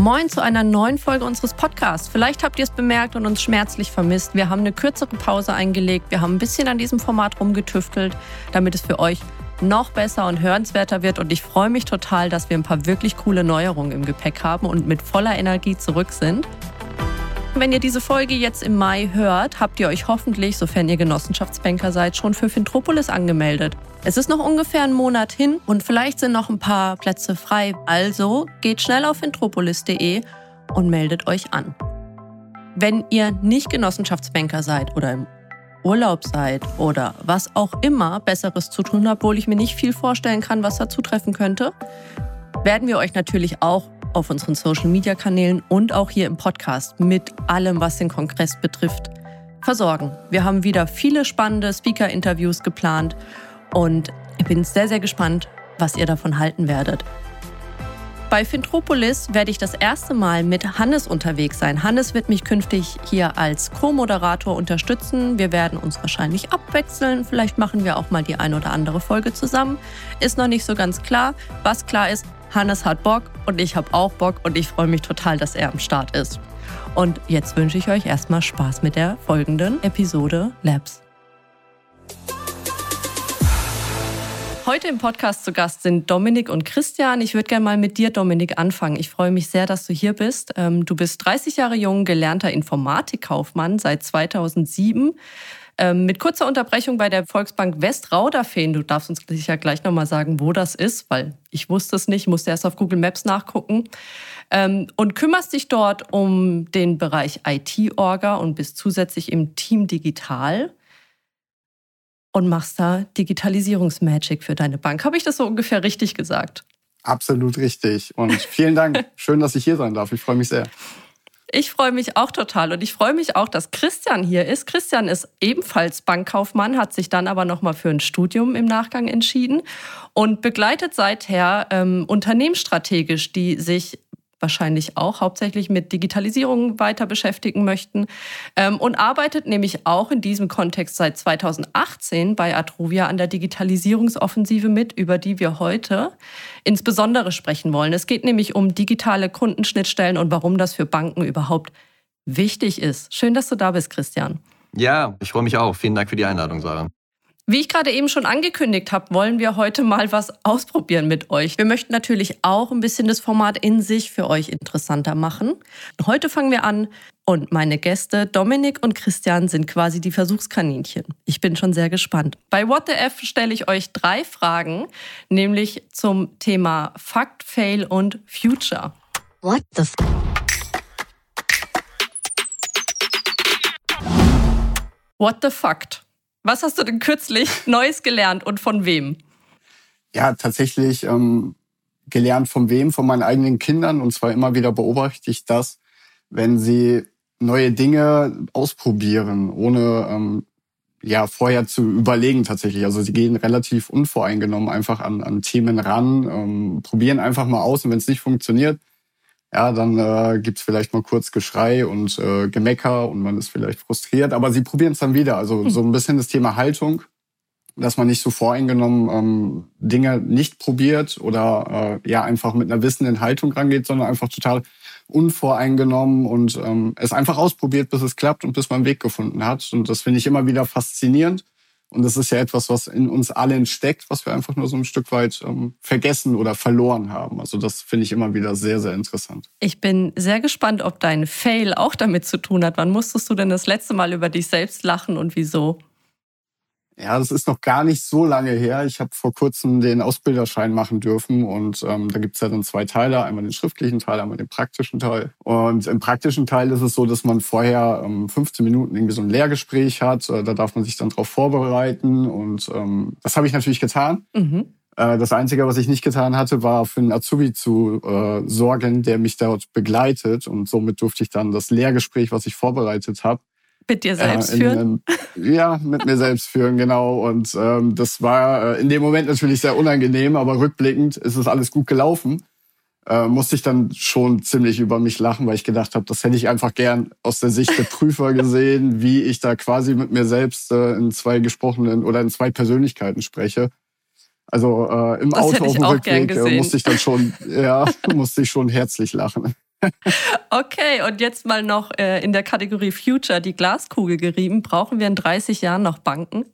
Moin zu einer neuen Folge unseres Podcasts. Vielleicht habt ihr es bemerkt und uns schmerzlich vermisst. Wir haben eine kürzere Pause eingelegt. Wir haben ein bisschen an diesem Format rumgetüftelt, damit es für euch noch besser und hörenswerter wird. Und ich freue mich total, dass wir ein paar wirklich coole Neuerungen im Gepäck haben und mit voller Energie zurück sind. Wenn ihr diese Folge jetzt im Mai hört, habt ihr euch hoffentlich, sofern ihr Genossenschaftsbanker seid, schon für Fintropolis angemeldet. Es ist noch ungefähr ein Monat hin und vielleicht sind noch ein paar Plätze frei. Also geht schnell auf fintropolis.de und meldet euch an. Wenn ihr nicht Genossenschaftsbanker seid oder im Urlaub seid oder was auch immer Besseres zu tun habt, obwohl ich mir nicht viel vorstellen kann, was da zutreffen könnte, werden wir euch natürlich auch auf unseren Social-Media-Kanälen und auch hier im Podcast mit allem, was den Kongress betrifft, versorgen. Wir haben wieder viele spannende Speaker-Interviews geplant und ich bin sehr, sehr gespannt, was ihr davon halten werdet. Bei Fintropolis werde ich das erste Mal mit Hannes unterwegs sein. Hannes wird mich künftig hier als Co-Moderator unterstützen. Wir werden uns wahrscheinlich abwechseln. Vielleicht machen wir auch mal die ein oder andere Folge zusammen. Ist noch nicht so ganz klar. Was klar ist, Hannes hat Bock und ich habe auch Bock und ich freue mich total, dass er am Start ist. Und jetzt wünsche ich euch erstmal Spaß mit der folgenden Episode Labs. Heute im Podcast zu Gast sind Dominik und Christian. Ich würde gerne mal mit dir, Dominik, anfangen. Ich freue mich sehr, dass du hier bist. Ähm, du bist 30 Jahre jung, gelernter Informatikkaufmann seit 2007 ähm, mit kurzer Unterbrechung bei der Volksbank Westrauderfehn. Du darfst uns sicher gleich nochmal sagen, wo das ist, weil ich wusste es nicht, musste erst auf Google Maps nachgucken. Ähm, und kümmerst dich dort um den Bereich IT-Orga und bist zusätzlich im Team Digital und machst da Digitalisierungsmagic für deine Bank. Habe ich das so ungefähr richtig gesagt? Absolut richtig. Und vielen Dank. Schön, dass ich hier sein darf. Ich freue mich sehr. Ich freue mich auch total und ich freue mich auch, dass Christian hier ist. Christian ist ebenfalls Bankkaufmann, hat sich dann aber nochmal für ein Studium im Nachgang entschieden und begleitet seither ähm, unternehmensstrategisch, die sich wahrscheinlich auch hauptsächlich mit Digitalisierung weiter beschäftigen möchten ähm, und arbeitet nämlich auch in diesem Kontext seit 2018 bei Atrovia an der Digitalisierungsoffensive mit, über die wir heute insbesondere sprechen wollen. Es geht nämlich um digitale Kundenschnittstellen und warum das für Banken überhaupt wichtig ist. Schön, dass du da bist, Christian. Ja, ich freue mich auch. Vielen Dank für die Einladung, Sarah. Wie ich gerade eben schon angekündigt habe, wollen wir heute mal was ausprobieren mit euch. Wir möchten natürlich auch ein bisschen das Format in sich für euch interessanter machen. Heute fangen wir an und meine Gäste Dominik und Christian sind quasi die Versuchskaninchen. Ich bin schon sehr gespannt. Bei What the F stelle ich euch drei Fragen, nämlich zum Thema Fakt, Fail und Future. What the f What the Fact? Was hast du denn kürzlich Neues gelernt und von wem? Ja, tatsächlich ähm, gelernt von wem? Von meinen eigenen Kindern. Und zwar immer wieder beobachte ich das, wenn sie neue Dinge ausprobieren, ohne ähm, ja vorher zu überlegen tatsächlich. Also sie gehen relativ unvoreingenommen einfach an, an Themen ran, ähm, probieren einfach mal aus und wenn es nicht funktioniert, ja, dann äh, gibt vielleicht mal kurz Geschrei und äh, Gemecker und man ist vielleicht frustriert, aber sie probieren es dann wieder. Also hm. so ein bisschen das Thema Haltung, dass man nicht so voreingenommen ähm, Dinge nicht probiert oder äh, ja einfach mit einer wissenden Haltung rangeht, sondern einfach total unvoreingenommen und ähm, es einfach ausprobiert, bis es klappt und bis man einen Weg gefunden hat. Und das finde ich immer wieder faszinierend. Und das ist ja etwas, was in uns allen steckt, was wir einfach nur so ein Stück weit ähm, vergessen oder verloren haben. Also das finde ich immer wieder sehr, sehr interessant. Ich bin sehr gespannt, ob dein Fail auch damit zu tun hat. Wann musstest du denn das letzte Mal über dich selbst lachen und wieso? Ja, das ist noch gar nicht so lange her. Ich habe vor kurzem den Ausbilderschein machen dürfen und ähm, da gibt's ja dann zwei Teile, einmal den schriftlichen Teil, einmal den praktischen Teil. Und im praktischen Teil ist es so, dass man vorher ähm, 15 Minuten irgendwie so ein Lehrgespräch hat. Äh, da darf man sich dann darauf vorbereiten und ähm, das habe ich natürlich getan. Mhm. Äh, das Einzige, was ich nicht getan hatte, war für einen Azubi zu äh, sorgen, der mich dort begleitet. Und somit durfte ich dann das Lehrgespräch, was ich vorbereitet habe, mit dir selbst äh, in, führen? Ja, mit mir selbst führen, genau. Und ähm, das war äh, in dem Moment natürlich sehr unangenehm, aber rückblickend ist es alles gut gelaufen. Äh, musste ich dann schon ziemlich über mich lachen, weil ich gedacht habe, das hätte ich einfach gern aus der Sicht der Prüfer gesehen, wie ich da quasi mit mir selbst äh, in zwei gesprochenen oder in zwei Persönlichkeiten spreche. Also äh, im das Auto auf dem Rückweg äh, musste ich dann schon, ja, musste ich schon herzlich lachen. Okay, und jetzt mal noch äh, in der Kategorie Future die Glaskugel gerieben. Brauchen wir in 30 Jahren noch Banken?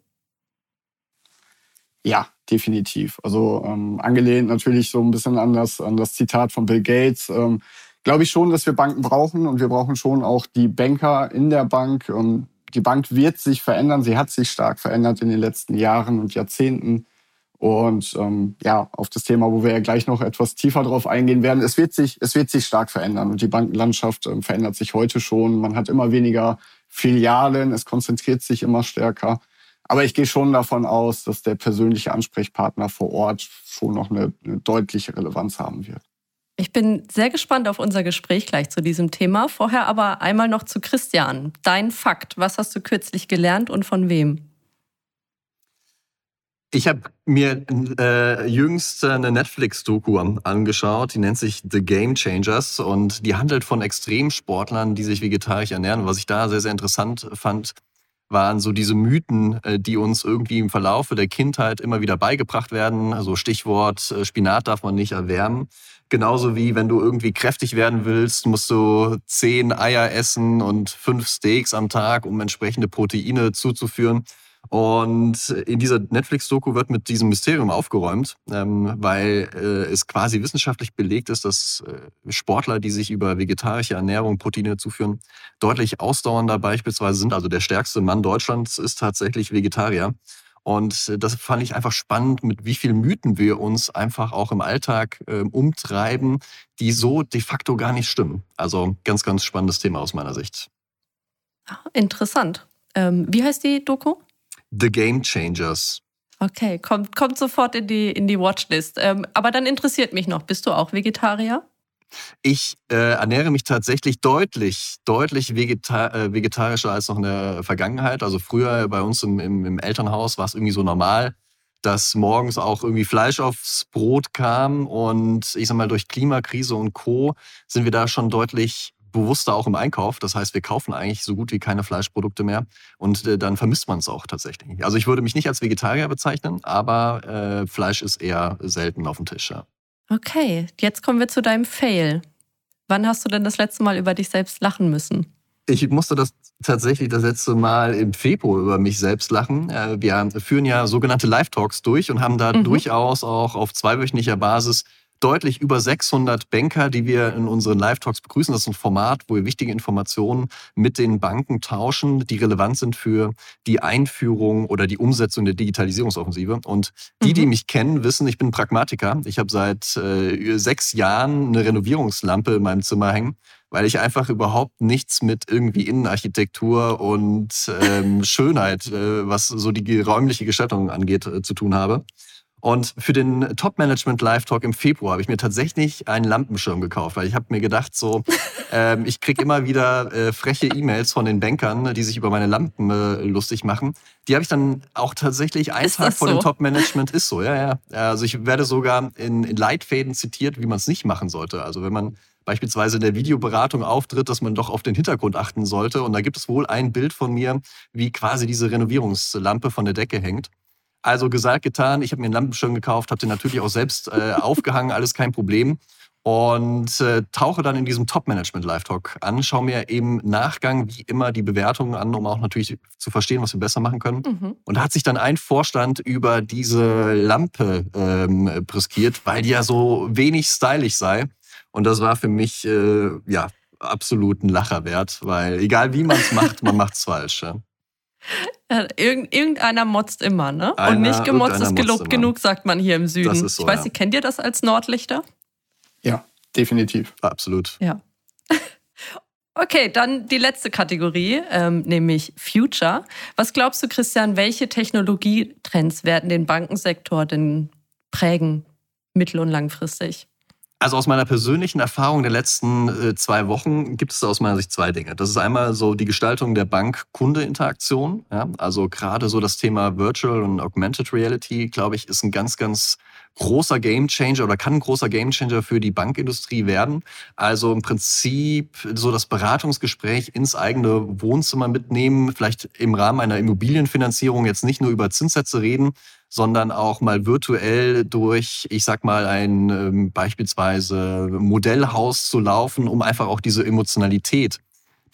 Ja, definitiv. Also ähm, angelehnt natürlich so ein bisschen an das, an das Zitat von Bill Gates. Ähm, Glaube ich schon, dass wir Banken brauchen und wir brauchen schon auch die Banker in der Bank. Und die Bank wird sich verändern. Sie hat sich stark verändert in den letzten Jahren und Jahrzehnten. Und ähm, ja, auf das Thema, wo wir ja gleich noch etwas tiefer drauf eingehen werden, es wird sich, es wird sich stark verändern. Und die Bankenlandschaft ähm, verändert sich heute schon. Man hat immer weniger Filialen, es konzentriert sich immer stärker. Aber ich gehe schon davon aus, dass der persönliche Ansprechpartner vor Ort schon noch eine, eine deutliche Relevanz haben wird. Ich bin sehr gespannt auf unser Gespräch gleich zu diesem Thema. Vorher aber einmal noch zu Christian. Dein Fakt. Was hast du kürzlich gelernt und von wem? Ich habe mir äh, jüngst eine Netflix-Doku angeschaut, die nennt sich The Game Changers und die handelt von Extremsportlern, die sich vegetarisch ernähren. Was ich da sehr, sehr interessant fand, waren so diese Mythen, äh, die uns irgendwie im Verlaufe der Kindheit immer wieder beigebracht werden. Also Stichwort äh, Spinat darf man nicht erwärmen. Genauso wie wenn du irgendwie kräftig werden willst, musst du zehn Eier essen und fünf Steaks am Tag, um entsprechende Proteine zuzuführen. Und in dieser Netflix-Doku wird mit diesem Mysterium aufgeräumt, ähm, weil äh, es quasi wissenschaftlich belegt ist, dass äh, Sportler, die sich über vegetarische Ernährung Proteine zuführen, deutlich ausdauernder beispielsweise sind. Also der stärkste Mann Deutschlands ist tatsächlich Vegetarier. Und das fand ich einfach spannend, mit wie vielen Mythen wir uns einfach auch im Alltag äh, umtreiben, die so de facto gar nicht stimmen. Also ganz, ganz spannendes Thema aus meiner Sicht. Ah, interessant. Ähm, wie heißt die Doku? The Game Changers. Okay, kommt, kommt sofort in die, in die Watchlist. Ähm, aber dann interessiert mich noch, bist du auch Vegetarier? Ich äh, ernähre mich tatsächlich deutlich, deutlich vegeta äh, vegetarischer als noch in der Vergangenheit. Also früher bei uns im, im, im Elternhaus war es irgendwie so normal, dass morgens auch irgendwie Fleisch aufs Brot kam. Und ich sag mal, durch Klimakrise und Co. sind wir da schon deutlich bewusster auch im Einkauf. Das heißt, wir kaufen eigentlich so gut wie keine Fleischprodukte mehr und äh, dann vermisst man es auch tatsächlich. Also ich würde mich nicht als Vegetarier bezeichnen, aber äh, Fleisch ist eher selten auf dem Tisch. Ja. Okay, jetzt kommen wir zu deinem Fail. Wann hast du denn das letzte Mal über dich selbst lachen müssen? Ich musste das tatsächlich das letzte Mal im Februar über mich selbst lachen. Äh, wir führen ja sogenannte Live-Talks durch und haben da mhm. durchaus auch auf zweiwöchentlicher Basis deutlich über 600 Banker, die wir in unseren Live-Talks begrüßen. Das ist ein Format, wo wir wichtige Informationen mit den Banken tauschen, die relevant sind für die Einführung oder die Umsetzung der Digitalisierungsoffensive. Und die, mhm. die mich kennen, wissen, ich bin Pragmatiker. Ich habe seit äh, sechs Jahren eine Renovierungslampe in meinem Zimmer hängen weil ich einfach überhaupt nichts mit irgendwie Innenarchitektur und ähm, Schönheit, äh, was so die räumliche Gestaltung angeht, äh, zu tun habe. Und für den Top Management Live Talk im Februar habe ich mir tatsächlich einen Lampenschirm gekauft, weil ich habe mir gedacht, so, ähm, ich kriege immer wieder äh, freche E-Mails von den Bankern, die sich über meine Lampen äh, lustig machen. Die habe ich dann auch tatsächlich einen Tag vor so? dem Top Management ist so, ja, ja. Also ich werde sogar in, in Leitfäden zitiert, wie man es nicht machen sollte. Also wenn man beispielsweise in der Videoberatung auftritt, dass man doch auf den Hintergrund achten sollte. Und da gibt es wohl ein Bild von mir, wie quasi diese Renovierungslampe von der Decke hängt. Also gesagt, getan. Ich habe mir einen Lampenschirm gekauft, habe den natürlich auch selbst äh, aufgehangen, alles kein Problem. Und äh, tauche dann in diesem Top-Management-Live-Talk an, schaue mir im Nachgang wie immer die Bewertungen an, um auch natürlich zu verstehen, was wir besser machen können. Mhm. Und da hat sich dann ein Vorstand über diese Lampe ähm, briskiert, weil die ja so wenig stylisch sei. Und das war für mich äh, ja absolut ein Lacher wert, weil egal wie man es macht, man macht es falsch. Ja. Irgend, irgendeiner motzt immer, ne? Einer, und nicht gemotzt ist gelobt genug, sagt man hier im Süden. So, ich weiß nicht, kennt ihr das als Nordlichter? Ja, definitiv. Absolut. Ja. Okay, dann die letzte Kategorie, ähm, nämlich Future. Was glaubst du, Christian, welche Technologietrends werden den Bankensektor denn prägen, mittel- und langfristig? Also aus meiner persönlichen Erfahrung der letzten äh, zwei Wochen gibt es aus meiner Sicht zwei Dinge. Das ist einmal so die Gestaltung der Bank-Kunde-Interaktion. Ja? Also gerade so das Thema Virtual und Augmented Reality, glaube ich, ist ein ganz, ganz großer Gamechanger oder kann ein großer Gamechanger für die Bankindustrie werden. Also im Prinzip so das Beratungsgespräch ins eigene Wohnzimmer mitnehmen, vielleicht im Rahmen einer Immobilienfinanzierung jetzt nicht nur über Zinssätze reden, sondern auch mal virtuell durch, ich sag mal, ein ähm, beispielsweise Modellhaus zu laufen, um einfach auch diese Emotionalität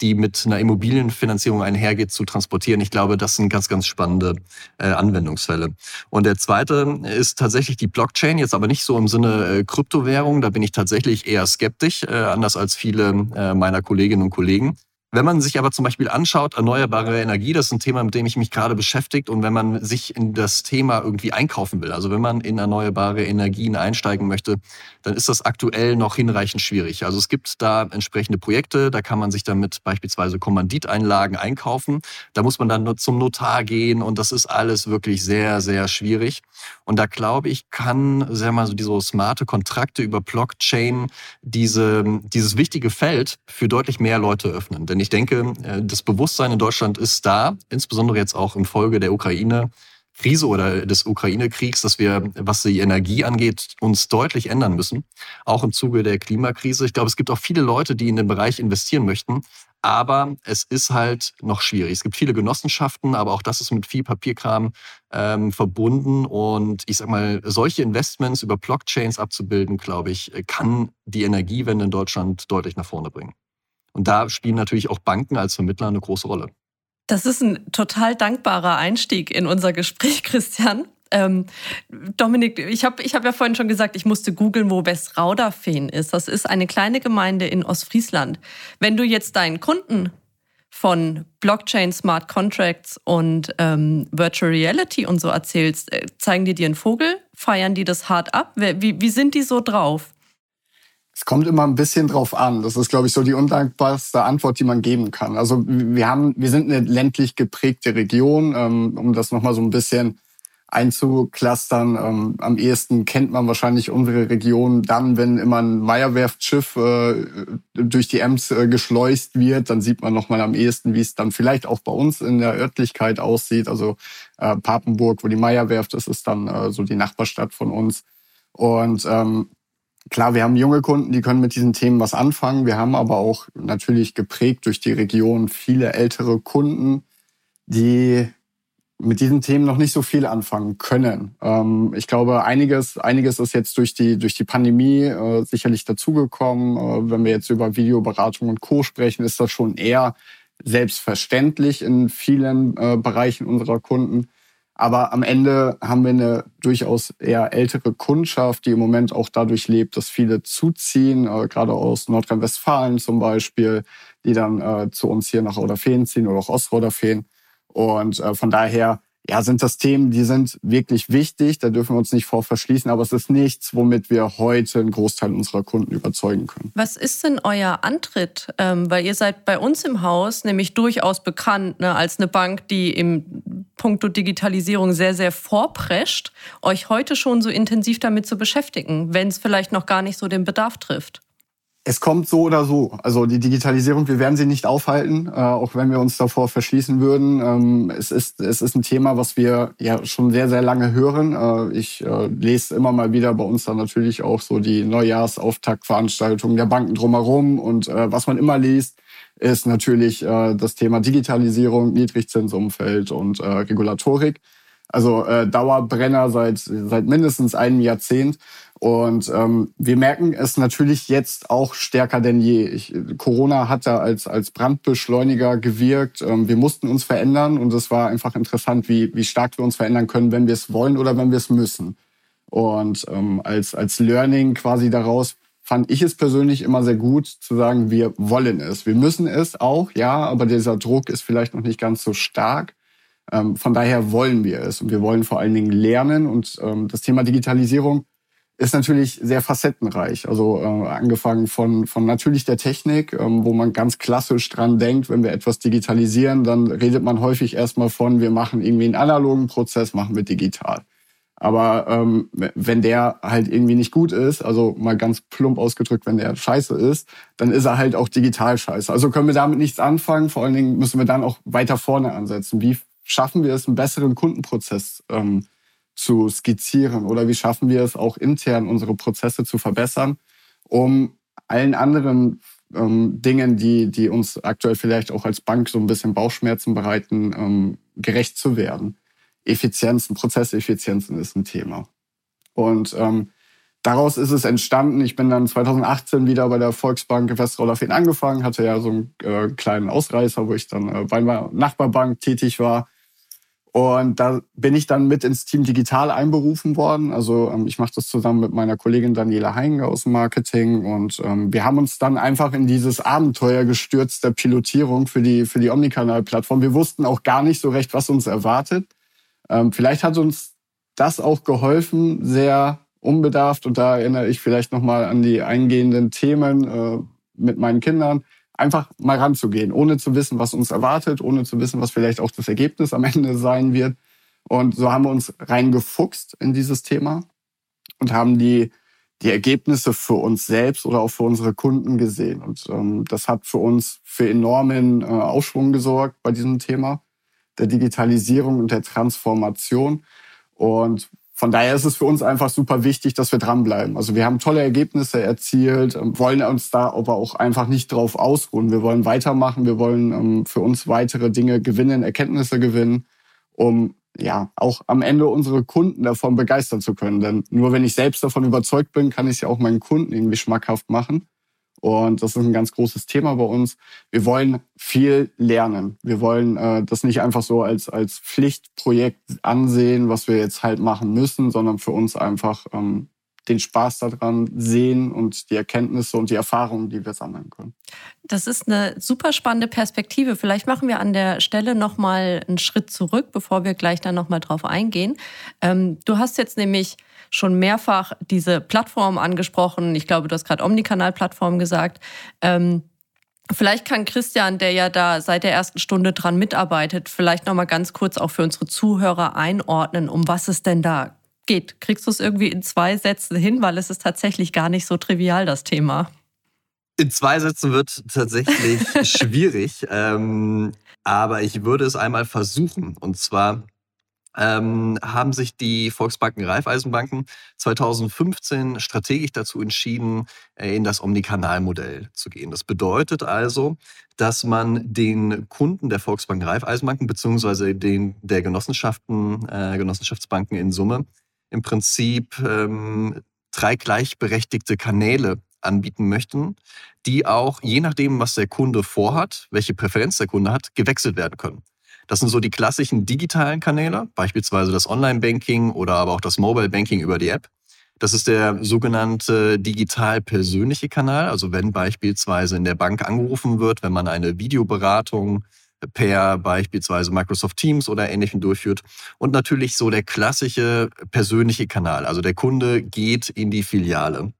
die mit einer Immobilienfinanzierung einhergeht, zu transportieren. Ich glaube, das sind ganz, ganz spannende äh, Anwendungsfälle. Und der zweite ist tatsächlich die Blockchain, jetzt aber nicht so im Sinne äh, Kryptowährung. Da bin ich tatsächlich eher skeptisch, äh, anders als viele äh, meiner Kolleginnen und Kollegen. Wenn man sich aber zum Beispiel anschaut, erneuerbare Energie, das ist ein Thema, mit dem ich mich gerade beschäftigt. Und wenn man sich in das Thema irgendwie einkaufen will, also wenn man in erneuerbare Energien einsteigen möchte, dann ist das aktuell noch hinreichend schwierig. Also es gibt da entsprechende Projekte, da kann man sich damit beispielsweise Kommanditeinlagen einkaufen. Da muss man dann nur zum Notar gehen und das ist alles wirklich sehr, sehr schwierig. Und da glaube ich, kann, sagen wir mal, so diese smarte Kontrakte über Blockchain diese, dieses wichtige Feld für deutlich mehr Leute öffnen. Denn ich denke, äh, das Bewusstsein in Deutschland ist da, insbesondere jetzt auch im Folge der Ukraine. Krise oder des Ukraine-Kriegs, dass wir, was die Energie angeht, uns deutlich ändern müssen. Auch im Zuge der Klimakrise. Ich glaube, es gibt auch viele Leute, die in den Bereich investieren möchten. Aber es ist halt noch schwierig. Es gibt viele Genossenschaften, aber auch das ist mit viel Papierkram ähm, verbunden. Und ich sag mal, solche Investments über Blockchains abzubilden, glaube ich, kann die Energiewende in Deutschland deutlich nach vorne bringen. Und da spielen natürlich auch Banken als Vermittler eine große Rolle. Das ist ein total dankbarer Einstieg in unser Gespräch, Christian. Ähm, Dominik, ich habe ich hab ja vorhin schon gesagt, ich musste googeln, wo Westrauderfehn ist. Das ist eine kleine Gemeinde in Ostfriesland. Wenn du jetzt deinen Kunden von Blockchain, Smart Contracts und ähm, Virtual Reality und so erzählst, äh, zeigen die dir einen Vogel? Feiern die das hart ab? Wie, wie sind die so drauf? Es kommt immer ein bisschen drauf an. Das ist, glaube ich, so die undankbarste Antwort, die man geben kann. Also wir haben, wir sind eine ländlich geprägte Region, ähm, um das nochmal so ein bisschen einzuklustern. Ähm, am ehesten kennt man wahrscheinlich unsere Region dann, wenn immer ein Meierwerftschiff äh, durch die Ems äh, geschleust wird, dann sieht man nochmal am ehesten, wie es dann vielleicht auch bei uns in der Örtlichkeit aussieht. Also äh, Papenburg, wo die Meierwerft ist, ist dann so die Nachbarstadt von uns. Und ähm, Klar, wir haben junge Kunden, die können mit diesen Themen was anfangen. Wir haben aber auch natürlich geprägt durch die Region viele ältere Kunden, die mit diesen Themen noch nicht so viel anfangen können. Ähm, ich glaube, einiges, einiges ist jetzt durch die, durch die Pandemie äh, sicherlich dazugekommen. Äh, wenn wir jetzt über Videoberatung und Co. sprechen, ist das schon eher selbstverständlich in vielen äh, Bereichen unserer Kunden. Aber am Ende haben wir eine durchaus eher ältere Kundschaft, die im Moment auch dadurch lebt, dass viele zuziehen, äh, gerade aus Nordrhein-Westfalen zum Beispiel, die dann äh, zu uns hier nach Oderfeen ziehen oder auch Ostroderfeen. Und äh, von daher ja, sind das Themen, die sind wirklich wichtig. Da dürfen wir uns nicht vor verschließen. Aber es ist nichts, womit wir heute einen Großteil unserer Kunden überzeugen können. Was ist denn euer Antritt? Ähm, weil ihr seid bei uns im Haus nämlich durchaus bekannt ne, als eine Bank, die im Punkto Digitalisierung sehr, sehr vorprescht, euch heute schon so intensiv damit zu beschäftigen, wenn es vielleicht noch gar nicht so den Bedarf trifft es kommt so oder so. Also die Digitalisierung, wir werden sie nicht aufhalten, äh, auch wenn wir uns davor verschließen würden. Ähm, es, ist, es ist ein Thema, was wir ja schon sehr, sehr lange hören. Äh, ich äh, lese immer mal wieder bei uns dann natürlich auch so die Neujahrsauftaktveranstaltungen der Banken drumherum. Und was man immer liest, ist natürlich das Thema Digitalisierung, Niedrigzinsumfeld und Regulatorik. Also äh, Dauerbrenner seit, seit mindestens einem Jahrzehnt. Und ähm, wir merken es natürlich jetzt auch stärker denn je. Ich, Corona hat da als, als Brandbeschleuniger gewirkt. Ähm, wir mussten uns verändern und es war einfach interessant, wie, wie stark wir uns verändern können, wenn wir es wollen oder wenn wir es müssen. Und ähm, als, als Learning quasi daraus fand ich es persönlich immer sehr gut zu sagen, wir wollen es. Wir müssen es auch, ja, aber dieser Druck ist vielleicht noch nicht ganz so stark. Ähm, von daher wollen wir es und wir wollen vor allen Dingen lernen. Und ähm, das Thema Digitalisierung ist natürlich sehr facettenreich. Also äh, angefangen von, von natürlich der Technik, ähm, wo man ganz klassisch dran denkt, wenn wir etwas digitalisieren, dann redet man häufig erstmal von, wir machen irgendwie einen analogen Prozess, machen wir digital. Aber ähm, wenn der halt irgendwie nicht gut ist, also mal ganz plump ausgedrückt, wenn der scheiße ist, dann ist er halt auch digital scheiße. Also können wir damit nichts anfangen. Vor allen Dingen müssen wir dann auch weiter vorne ansetzen. Wie schaffen wir es, einen besseren Kundenprozess ähm, zu skizzieren? Oder wie schaffen wir es auch intern, unsere Prozesse zu verbessern, um allen anderen ähm, Dingen, die, die uns aktuell vielleicht auch als Bank so ein bisschen Bauchschmerzen bereiten, ähm, gerecht zu werden? Effizienzen, Prozesseffizienzen ist ein Thema. Und ähm, daraus ist es entstanden. Ich bin dann 2018 wieder bei der Volksbank Westrolafin angefangen, hatte ja so einen äh, kleinen Ausreißer, wo ich dann äh, bei meiner Nachbarbank tätig war. Und da bin ich dann mit ins Team Digital einberufen worden. Also ähm, ich mache das zusammen mit meiner Kollegin Daniela Heinge aus Marketing. Und ähm, wir haben uns dann einfach in dieses Abenteuer gestürzt der Pilotierung für die, für die Omnikanal-Plattform. Wir wussten auch gar nicht so recht, was uns erwartet. Ähm, vielleicht hat uns das auch geholfen, sehr unbedarft. Und da erinnere ich vielleicht nochmal an die eingehenden Themen äh, mit meinen Kindern. Einfach mal ranzugehen, ohne zu wissen, was uns erwartet, ohne zu wissen, was vielleicht auch das Ergebnis am Ende sein wird. Und so haben wir uns reingefuchst in dieses Thema und haben die, die Ergebnisse für uns selbst oder auch für unsere Kunden gesehen. Und ähm, das hat für uns für enormen äh, Aufschwung gesorgt bei diesem Thema der Digitalisierung und der Transformation. Und von daher ist es für uns einfach super wichtig, dass wir dranbleiben. Also wir haben tolle Ergebnisse erzielt, ähm, wollen uns da aber auch einfach nicht drauf ausruhen. Wir wollen weitermachen, wir wollen ähm, für uns weitere Dinge gewinnen, Erkenntnisse gewinnen, um ja auch am Ende unsere Kunden davon begeistern zu können. Denn nur wenn ich selbst davon überzeugt bin, kann ich es ja auch meinen Kunden irgendwie schmackhaft machen. Und das ist ein ganz großes Thema bei uns. Wir wollen viel lernen. Wir wollen äh, das nicht einfach so als, als Pflichtprojekt ansehen, was wir jetzt halt machen müssen, sondern für uns einfach ähm, den Spaß daran sehen und die Erkenntnisse und die Erfahrungen, die wir sammeln können. Das ist eine super spannende Perspektive. Vielleicht machen wir an der Stelle noch mal einen Schritt zurück, bevor wir gleich dann noch mal drauf eingehen. Ähm, du hast jetzt nämlich schon mehrfach diese Plattform angesprochen. Ich glaube, du hast gerade Omnikanal-Plattform gesagt. Ähm, vielleicht kann Christian, der ja da seit der ersten Stunde dran mitarbeitet, vielleicht noch mal ganz kurz auch für unsere Zuhörer einordnen, um was es denn da geht. Kriegst du es irgendwie in zwei Sätzen hin, weil es ist tatsächlich gar nicht so trivial, das Thema. In zwei Sätzen wird tatsächlich schwierig, ähm, aber ich würde es einmal versuchen. Und zwar ähm, haben sich die Volksbanken Raiffeisenbanken 2015 strategisch dazu entschieden, äh, in das Omnikanalmodell zu gehen. Das bedeutet also, dass man den Kunden der Volksbanken Raiffeisenbanken beziehungsweise den der Genossenschaften, äh, Genossenschaftsbanken in Summe im Prinzip ähm, drei gleichberechtigte Kanäle anbieten möchten, die auch je nachdem, was der Kunde vorhat, welche Präferenz der Kunde hat, gewechselt werden können. Das sind so die klassischen digitalen Kanäle, beispielsweise das Online-Banking oder aber auch das Mobile-Banking über die App. Das ist der sogenannte digital persönliche Kanal. Also wenn beispielsweise in der Bank angerufen wird, wenn man eine Videoberatung per beispielsweise Microsoft Teams oder ähnlichem durchführt. Und natürlich so der klassische persönliche Kanal. Also der Kunde geht in die Filiale.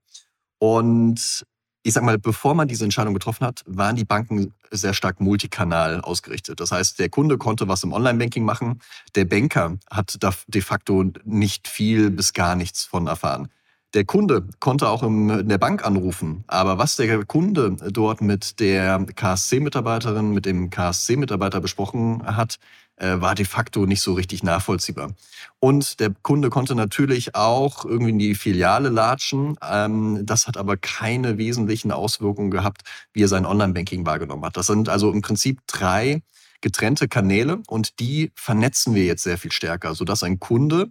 Und ich sag mal, bevor man diese Entscheidung getroffen hat, waren die Banken sehr stark multikanal ausgerichtet. Das heißt, der Kunde konnte was im Online-Banking machen, der Banker hat da de facto nicht viel bis gar nichts von erfahren. Der Kunde konnte auch in der Bank anrufen, aber was der Kunde dort mit der KSC-Mitarbeiterin, mit dem KSC-Mitarbeiter besprochen hat, war de facto nicht so richtig nachvollziehbar. Und der Kunde konnte natürlich auch irgendwie in die Filiale latschen. Ähm, das hat aber keine wesentlichen Auswirkungen gehabt, wie er sein Online-Banking wahrgenommen hat. Das sind also im Prinzip drei getrennte Kanäle und die vernetzen wir jetzt sehr viel stärker, sodass ein Kunde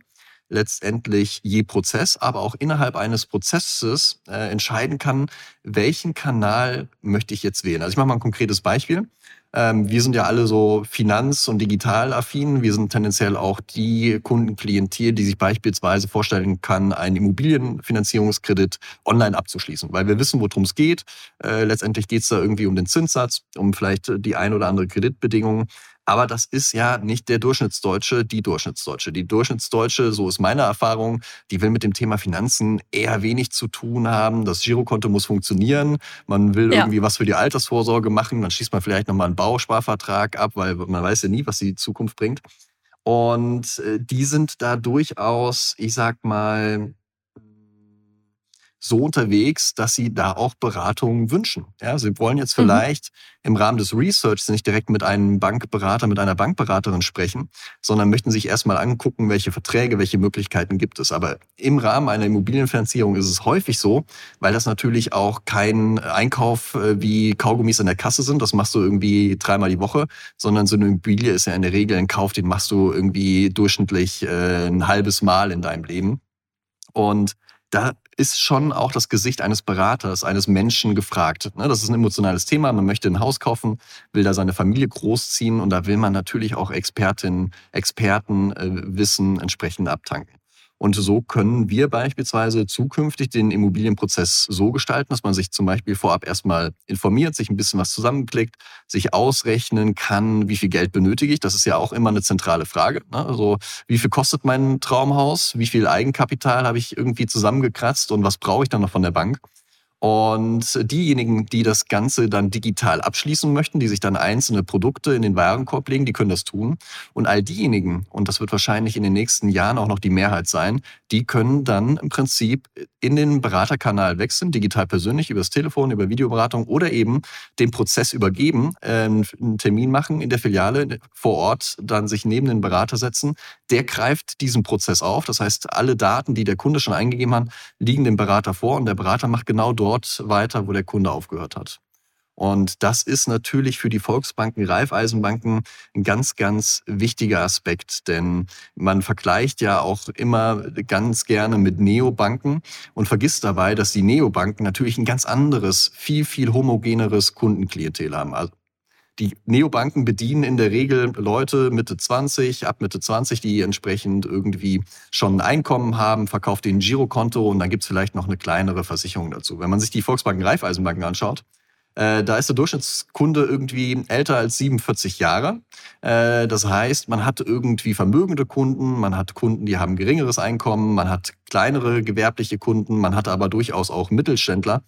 letztendlich je Prozess, aber auch innerhalb eines Prozesses äh, entscheiden kann, welchen Kanal möchte ich jetzt wählen. Also ich mache mal ein konkretes Beispiel. Ähm, wir sind ja alle so finanz- und digital-affin. Wir sind tendenziell auch die Kundenklientel, die sich beispielsweise vorstellen kann, einen Immobilienfinanzierungskredit online abzuschließen, weil wir wissen, worum es geht. Äh, letztendlich geht es da irgendwie um den Zinssatz, um vielleicht die ein oder andere Kreditbedingung. Aber das ist ja nicht der Durchschnittsdeutsche, die Durchschnittsdeutsche. Die Durchschnittsdeutsche, so ist meine Erfahrung, die will mit dem Thema Finanzen eher wenig zu tun haben. Das Girokonto muss funktionieren. Man will ja. irgendwie was für die Altersvorsorge machen. Dann schließt man vielleicht nochmal einen Bausparvertrag ab, weil man weiß ja nie, was die Zukunft bringt. Und äh, die sind da durchaus, ich sag mal, so unterwegs, dass sie da auch Beratung wünschen. Ja, sie wollen jetzt mhm. vielleicht mhm. im Rahmen des Researchs nicht direkt mit einem Bankberater, mit einer Bankberaterin sprechen, sondern möchten sich erstmal angucken, welche Verträge, welche Möglichkeiten gibt es. Aber im Rahmen einer Immobilienfinanzierung ist es häufig so, weil das natürlich auch kein Einkauf äh, wie Kaugummis in der Kasse sind. Das machst du irgendwie dreimal die Woche, sondern so eine Immobilie ist ja in der Regel ein Kauf, den machst du irgendwie durchschnittlich äh, ein halbes Mal in deinem Leben. Und da ist schon auch das Gesicht eines Beraters, eines Menschen gefragt. Ne, das ist ein emotionales Thema. Man möchte ein Haus kaufen, will da seine Familie großziehen und da will man natürlich auch Expertinnen, Experten, äh, Wissen entsprechend abtanken. Und so können wir beispielsweise zukünftig den Immobilienprozess so gestalten, dass man sich zum Beispiel vorab erstmal informiert, sich ein bisschen was zusammenklickt, sich ausrechnen kann, wie viel Geld benötige ich. Das ist ja auch immer eine zentrale Frage. Ne? Also wie viel kostet mein Traumhaus? Wie viel Eigenkapital habe ich irgendwie zusammengekratzt und was brauche ich dann noch von der Bank? Und diejenigen, die das Ganze dann digital abschließen möchten, die sich dann einzelne Produkte in den Warenkorb legen, die können das tun. Und all diejenigen, und das wird wahrscheinlich in den nächsten Jahren auch noch die Mehrheit sein, die können dann im Prinzip in den Beraterkanal wechseln, digital persönlich, übers Telefon, über Videoberatung oder eben den Prozess übergeben, ähm, einen Termin machen in der Filiale vor Ort, dann sich neben den Berater setzen. Der greift diesen Prozess auf. Das heißt, alle Daten, die der Kunde schon eingegeben hat, liegen dem Berater vor und der Berater macht genau dort dort weiter, wo der Kunde aufgehört hat. Und das ist natürlich für die Volksbanken, Raiffeisenbanken ein ganz, ganz wichtiger Aspekt, denn man vergleicht ja auch immer ganz gerne mit Neobanken und vergisst dabei, dass die Neobanken natürlich ein ganz anderes, viel, viel homogeneres Kundenklientel haben. Also die Neobanken bedienen in der Regel Leute Mitte 20, ab Mitte 20, die entsprechend irgendwie schon ein Einkommen haben, verkauft ihnen ein Girokonto und dann gibt's vielleicht noch eine kleinere Versicherung dazu. Wenn man sich die Volksbanken Raiffeisenbanken anschaut, äh, da ist der Durchschnittskunde irgendwie älter als 47 Jahre. Äh, das heißt, man hat irgendwie vermögende Kunden, man hat Kunden, die haben geringeres Einkommen, man hat kleinere gewerbliche Kunden, man hat aber durchaus auch Mittelständler.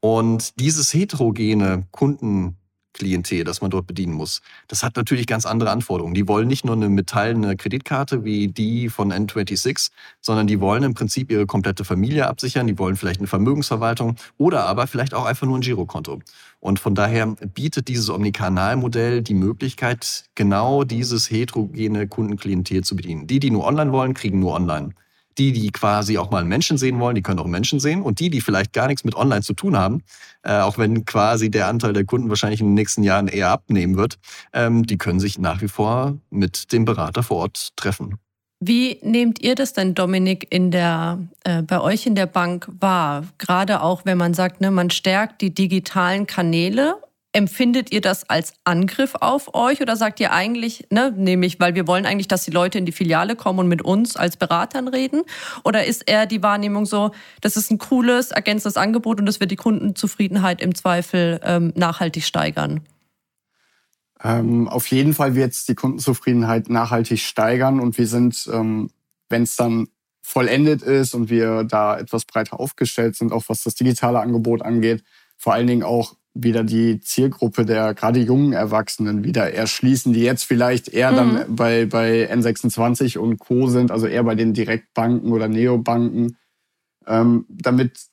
Und dieses heterogene Kunden Klientel, das man dort bedienen muss. Das hat natürlich ganz andere Anforderungen. Die wollen nicht nur eine metallene Kreditkarte wie die von N26, sondern die wollen im Prinzip ihre komplette Familie absichern. Die wollen vielleicht eine Vermögensverwaltung oder aber vielleicht auch einfach nur ein Girokonto. Und von daher bietet dieses Omnikanalmodell die Möglichkeit, genau dieses heterogene Kundenklientel zu bedienen. Die, die nur online wollen, kriegen nur online. Die, die quasi auch mal einen Menschen sehen wollen, die können auch einen Menschen sehen. Und die, die vielleicht gar nichts mit Online zu tun haben, äh, auch wenn quasi der Anteil der Kunden wahrscheinlich in den nächsten Jahren eher abnehmen wird, ähm, die können sich nach wie vor mit dem Berater vor Ort treffen. Wie nehmt ihr das denn, Dominik, in der, äh, bei euch in der Bank wahr? Gerade auch, wenn man sagt, ne, man stärkt die digitalen Kanäle Empfindet ihr das als Angriff auf euch oder sagt ihr eigentlich, ne, nämlich, weil wir wollen eigentlich, dass die Leute in die Filiale kommen und mit uns als Beratern reden? Oder ist eher die Wahrnehmung so, das ist ein cooles, ergänzendes Angebot und das wird die Kundenzufriedenheit im Zweifel ähm, nachhaltig steigern? Ähm, auf jeden Fall wird es die Kundenzufriedenheit nachhaltig steigern und wir sind, ähm, wenn es dann vollendet ist und wir da etwas breiter aufgestellt sind, auch was das digitale Angebot angeht, vor allen Dingen auch wieder die Zielgruppe der gerade jungen Erwachsenen wieder erschließen, die jetzt vielleicht eher mhm. dann bei, bei N26 und Co. sind, also eher bei den Direktbanken oder Neobanken, ähm, damit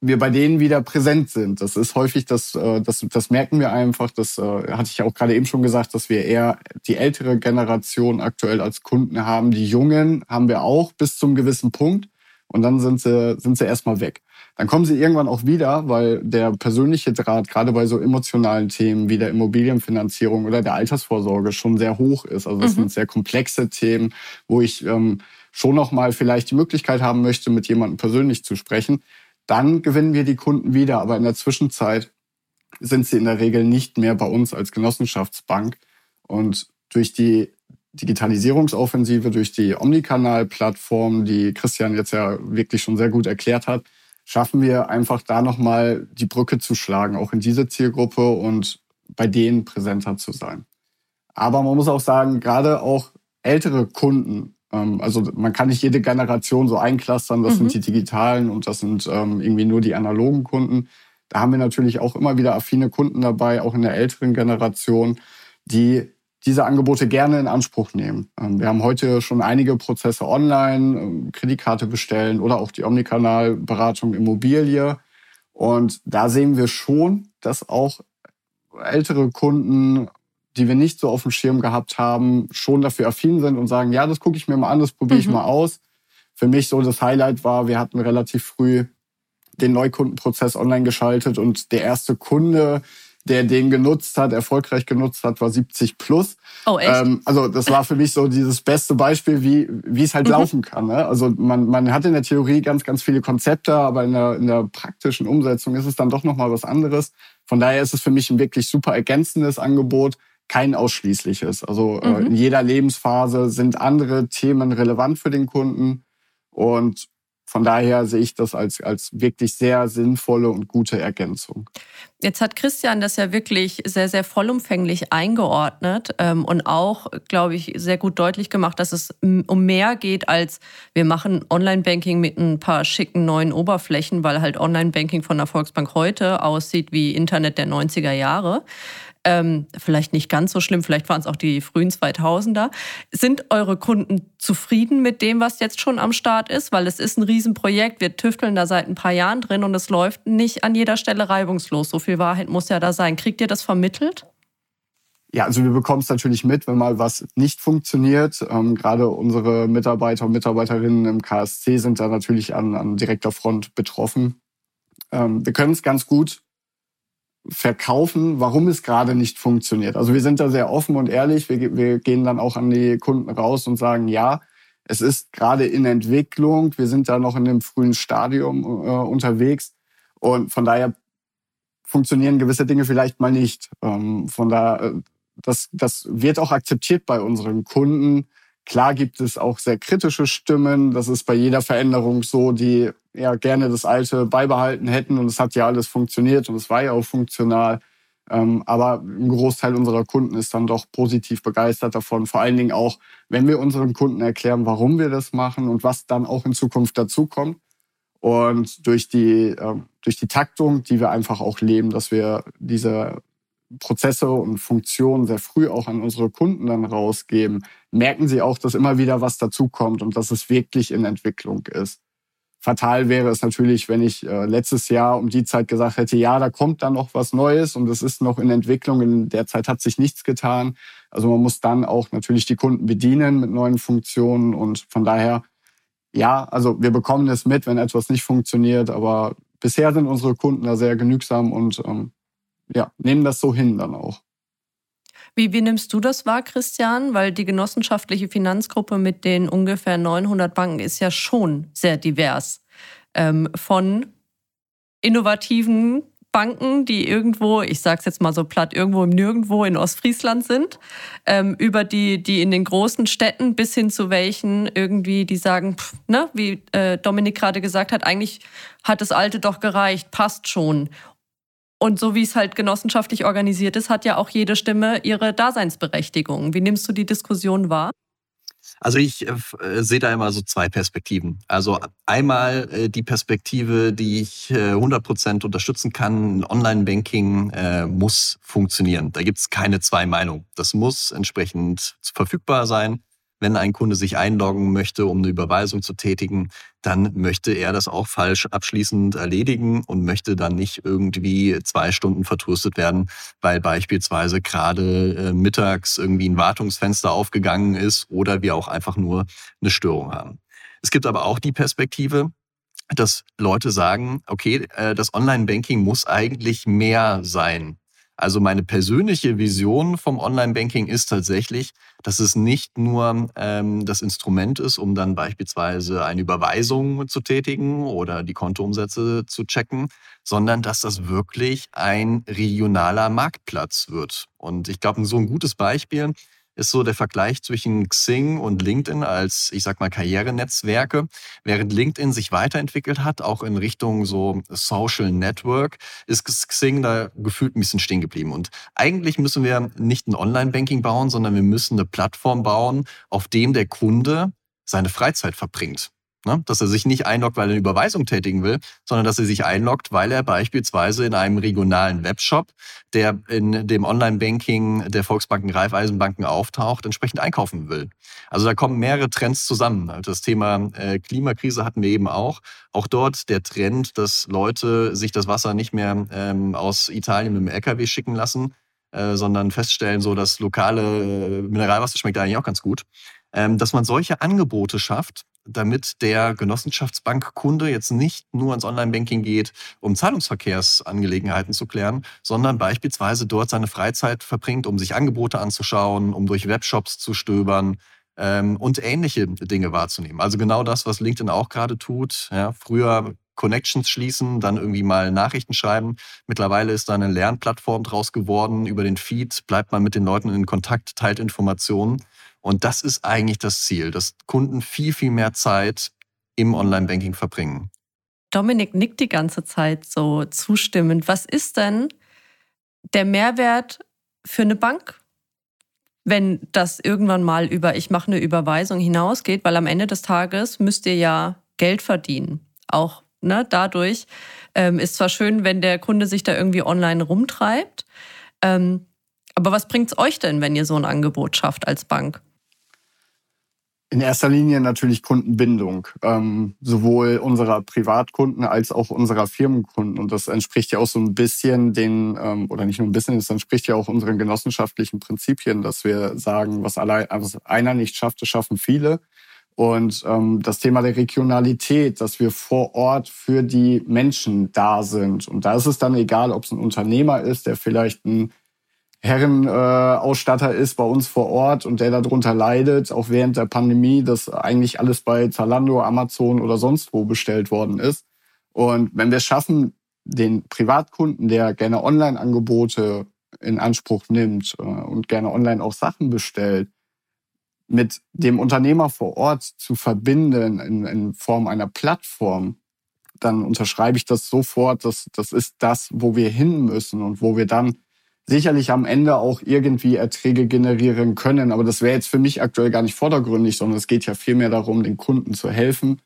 wir bei denen wieder präsent sind. Das ist häufig, das, äh, das, das merken wir einfach, das äh, hatte ich auch gerade eben schon gesagt, dass wir eher die ältere Generation aktuell als Kunden haben. Die Jungen haben wir auch bis zum gewissen Punkt und dann sind sie, sind sie erstmal weg. Dann kommen sie irgendwann auch wieder, weil der persönliche Draht gerade bei so emotionalen Themen wie der Immobilienfinanzierung oder der Altersvorsorge schon sehr hoch ist. Also das mhm. sind sehr komplexe Themen, wo ich ähm, schon noch mal vielleicht die Möglichkeit haben möchte, mit jemandem persönlich zu sprechen. Dann gewinnen wir die Kunden wieder, aber in der Zwischenzeit sind sie in der Regel nicht mehr bei uns als Genossenschaftsbank. Und durch die Digitalisierungsoffensive, durch die Omnikanal-Plattform, die Christian jetzt ja wirklich schon sehr gut erklärt hat, schaffen wir einfach da nochmal die Brücke zu schlagen, auch in diese Zielgruppe und bei denen präsenter zu sein. Aber man muss auch sagen, gerade auch ältere Kunden, ähm, also man kann nicht jede Generation so einklastern, das mhm. sind die digitalen und das sind ähm, irgendwie nur die analogen Kunden. Da haben wir natürlich auch immer wieder affine Kunden dabei, auch in der älteren Generation, die diese Angebote gerne in Anspruch nehmen. Ähm, wir haben heute schon einige Prozesse online, ähm, Kreditkarte bestellen oder auch die Omnikanalberatung Immobilie. Und da sehen wir schon, dass auch ältere Kunden, die wir nicht so auf dem Schirm gehabt haben, schon dafür affin sind und sagen, ja, das gucke ich mir mal an, das probiere ich mhm. mal aus. Für mich so das Highlight war, wir hatten relativ früh den Neukundenprozess online geschaltet und der erste Kunde, der den genutzt hat, erfolgreich genutzt hat, war 70 plus. Oh, echt? Ähm, also das war für mich so dieses beste Beispiel, wie, wie es halt mhm. laufen kann. Ne? Also man, man hat in der Theorie ganz, ganz viele Konzepte, aber in der, in der praktischen Umsetzung ist es dann doch nochmal was anderes. Von daher ist es für mich ein wirklich super ergänzendes Angebot, kein ausschließliches. Also äh, mhm. äh, in jeder Lebensphase sind andere Themen relevant für den Kunden. Und von daher sehe ich das als, als wirklich sehr sinnvolle und gute Ergänzung. Jetzt hat Christian das ja wirklich sehr, sehr vollumfänglich eingeordnet ähm, und auch, glaube ich, sehr gut deutlich gemacht, dass es um mehr geht als wir machen Online-Banking mit ein paar schicken neuen Oberflächen, weil halt Online-Banking von der Volksbank heute aussieht wie Internet der 90er Jahre, ähm, vielleicht nicht ganz so schlimm, vielleicht waren es auch die frühen 2000er. Sind eure Kunden zufrieden mit dem, was jetzt schon am Start ist? Weil es ist ein Riesenprojekt, wir tüfteln da seit ein paar Jahren drin und es läuft nicht an jeder Stelle reibungslos. So viel Wahrheit muss ja da sein. Kriegt ihr das vermittelt? Ja, also wir bekommen es natürlich mit, wenn mal was nicht funktioniert. Ähm, gerade unsere Mitarbeiter und Mitarbeiterinnen im KSC sind da natürlich an, an direkter Front betroffen. Ähm, wir können es ganz gut verkaufen, warum es gerade nicht funktioniert. Also wir sind da sehr offen und ehrlich. Wir, wir gehen dann auch an die Kunden raus und sagen, ja, es ist gerade in Entwicklung. Wir sind da noch in dem frühen Stadium äh, unterwegs. Und von daher funktionieren gewisse Dinge vielleicht mal nicht. Ähm, von daher, äh, das, das wird auch akzeptiert bei unseren Kunden. Klar gibt es auch sehr kritische Stimmen. Das ist bei jeder Veränderung so, die ja gerne das Alte beibehalten hätten und es hat ja alles funktioniert und es war ja auch funktional. Ähm, aber ein Großteil unserer Kunden ist dann doch positiv begeistert davon. Vor allen Dingen auch, wenn wir unseren Kunden erklären, warum wir das machen und was dann auch in Zukunft dazukommt. Und durch die, äh, durch die Taktung, die wir einfach auch leben, dass wir diese Prozesse und Funktionen sehr früh auch an unsere Kunden dann rausgeben, merken sie auch, dass immer wieder was dazukommt und dass es wirklich in Entwicklung ist. Fatal wäre es natürlich, wenn ich äh, letztes Jahr um die Zeit gesagt hätte, ja, da kommt dann noch was Neues und es ist noch in Entwicklung. In der Zeit hat sich nichts getan. Also man muss dann auch natürlich die Kunden bedienen mit neuen Funktionen und von daher, ja, also wir bekommen es mit, wenn etwas nicht funktioniert, aber bisher sind unsere Kunden da sehr genügsam und ähm, ja, nehmen das so hin dann auch. Wie, wie nimmst du das wahr, Christian? Weil die genossenschaftliche Finanzgruppe mit den ungefähr 900 Banken ist ja schon sehr divers. Ähm, von innovativen Banken, die irgendwo, ich sage es jetzt mal so platt, irgendwo im Nirgendwo in Ostfriesland sind, ähm, über die, die in den großen Städten bis hin zu welchen irgendwie, die sagen, pff, ne, wie äh, Dominik gerade gesagt hat, eigentlich hat das Alte doch gereicht, passt schon. Und so wie es halt genossenschaftlich organisiert ist, hat ja auch jede Stimme ihre Daseinsberechtigung. Wie nimmst du die Diskussion wahr? Also ich äh, äh sehe da immer so zwei Perspektiven. Also einmal äh, die Perspektive, die ich äh, 100% unterstützen kann. Online-Banking äh, muss funktionieren. Da gibt es keine zwei Meinungen. Das muss entsprechend verfügbar sein wenn ein Kunde sich einloggen möchte, um eine Überweisung zu tätigen, dann möchte er das auch falsch abschließend erledigen und möchte dann nicht irgendwie zwei Stunden vertröstet werden, weil beispielsweise gerade äh, mittags irgendwie ein Wartungsfenster aufgegangen ist oder wir auch einfach nur eine Störung haben. Es gibt aber auch die Perspektive, dass Leute sagen, okay, äh, das Online-Banking muss eigentlich mehr sein also meine persönliche Vision vom Online-Banking ist tatsächlich, dass es nicht nur ähm, das Instrument ist, um dann beispielsweise eine Überweisung zu tätigen oder die Kontoumsätze zu checken, sondern dass das wirklich ein regionaler Marktplatz wird. Und ich glaube, so ein gutes Beispiel ist so der Vergleich zwischen Xing und LinkedIn als, ich sag mal, Karrierenetzwerke. Während LinkedIn sich weiterentwickelt hat, auch in Richtung so Social Network, ist Xing da gefühlt ein bisschen stehen geblieben. Und eigentlich müssen wir nicht ein Online-Banking bauen, sondern wir müssen eine Plattform bauen, auf dem der Kunde seine Freizeit verbringt. Ne? Dass er sich nicht einloggt, weil er eine Überweisung tätigen will, sondern dass er sich einloggt, weil er beispielsweise in einem regionalen Webshop, der in dem Online-Banking der Volksbanken, Raiffeisenbanken auftaucht, entsprechend einkaufen will. Also da kommen mehrere Trends zusammen. Das Thema äh, Klimakrise hatten wir eben auch. Auch dort der Trend, dass Leute sich das Wasser nicht mehr ähm, aus Italien mit dem LKW schicken lassen, äh, sondern feststellen, so das lokale äh, Mineralwasser schmeckt eigentlich auch ganz gut. Ähm, dass man solche Angebote schafft, damit der Genossenschaftsbankkunde jetzt nicht nur ans Online-Banking geht, um Zahlungsverkehrsangelegenheiten zu klären, sondern beispielsweise dort seine Freizeit verbringt, um sich Angebote anzuschauen, um durch Webshops zu stöbern ähm, und ähnliche Dinge wahrzunehmen. Also genau das, was LinkedIn auch gerade tut. Ja, früher Connections schließen, dann irgendwie mal Nachrichten schreiben. Mittlerweile ist da eine Lernplattform draus geworden. Über den Feed bleibt man mit den Leuten in Kontakt, teilt Informationen. Und das ist eigentlich das Ziel, dass Kunden viel, viel mehr Zeit im Online-Banking verbringen. Dominik nickt die ganze Zeit so zustimmend. Was ist denn der Mehrwert für eine Bank, wenn das irgendwann mal über ich mache eine Überweisung hinausgeht? Weil am Ende des Tages müsst ihr ja Geld verdienen. Auch ne, dadurch ähm, ist zwar schön, wenn der Kunde sich da irgendwie online rumtreibt. Ähm, aber was bringt es euch denn, wenn ihr so ein Angebot schafft als Bank? In erster Linie natürlich Kundenbindung, ähm, sowohl unserer Privatkunden als auch unserer Firmenkunden. Und das entspricht ja auch so ein bisschen den, ähm, oder nicht nur ein bisschen, das entspricht ja auch unseren genossenschaftlichen Prinzipien, dass wir sagen, was, allein, was einer nicht schafft, das schaffen viele. Und ähm, das Thema der Regionalität, dass wir vor Ort für die Menschen da sind. Und da ist es dann egal, ob es ein Unternehmer ist, der vielleicht ein Herrenausstatter äh, ist bei uns vor Ort und der darunter leidet, auch während der Pandemie, dass eigentlich alles bei Zalando, Amazon oder sonst wo bestellt worden ist. Und wenn wir es schaffen, den Privatkunden, der gerne Online-Angebote in Anspruch nimmt äh, und gerne online auch Sachen bestellt, mit dem Unternehmer vor Ort zu verbinden in, in Form einer Plattform, dann unterschreibe ich das sofort, dass das ist das, wo wir hin müssen und wo wir dann sicherlich am Ende auch irgendwie Erträge generieren können. Aber das wäre jetzt für mich aktuell gar nicht vordergründig, sondern es geht ja vielmehr darum, den Kunden zu helfen,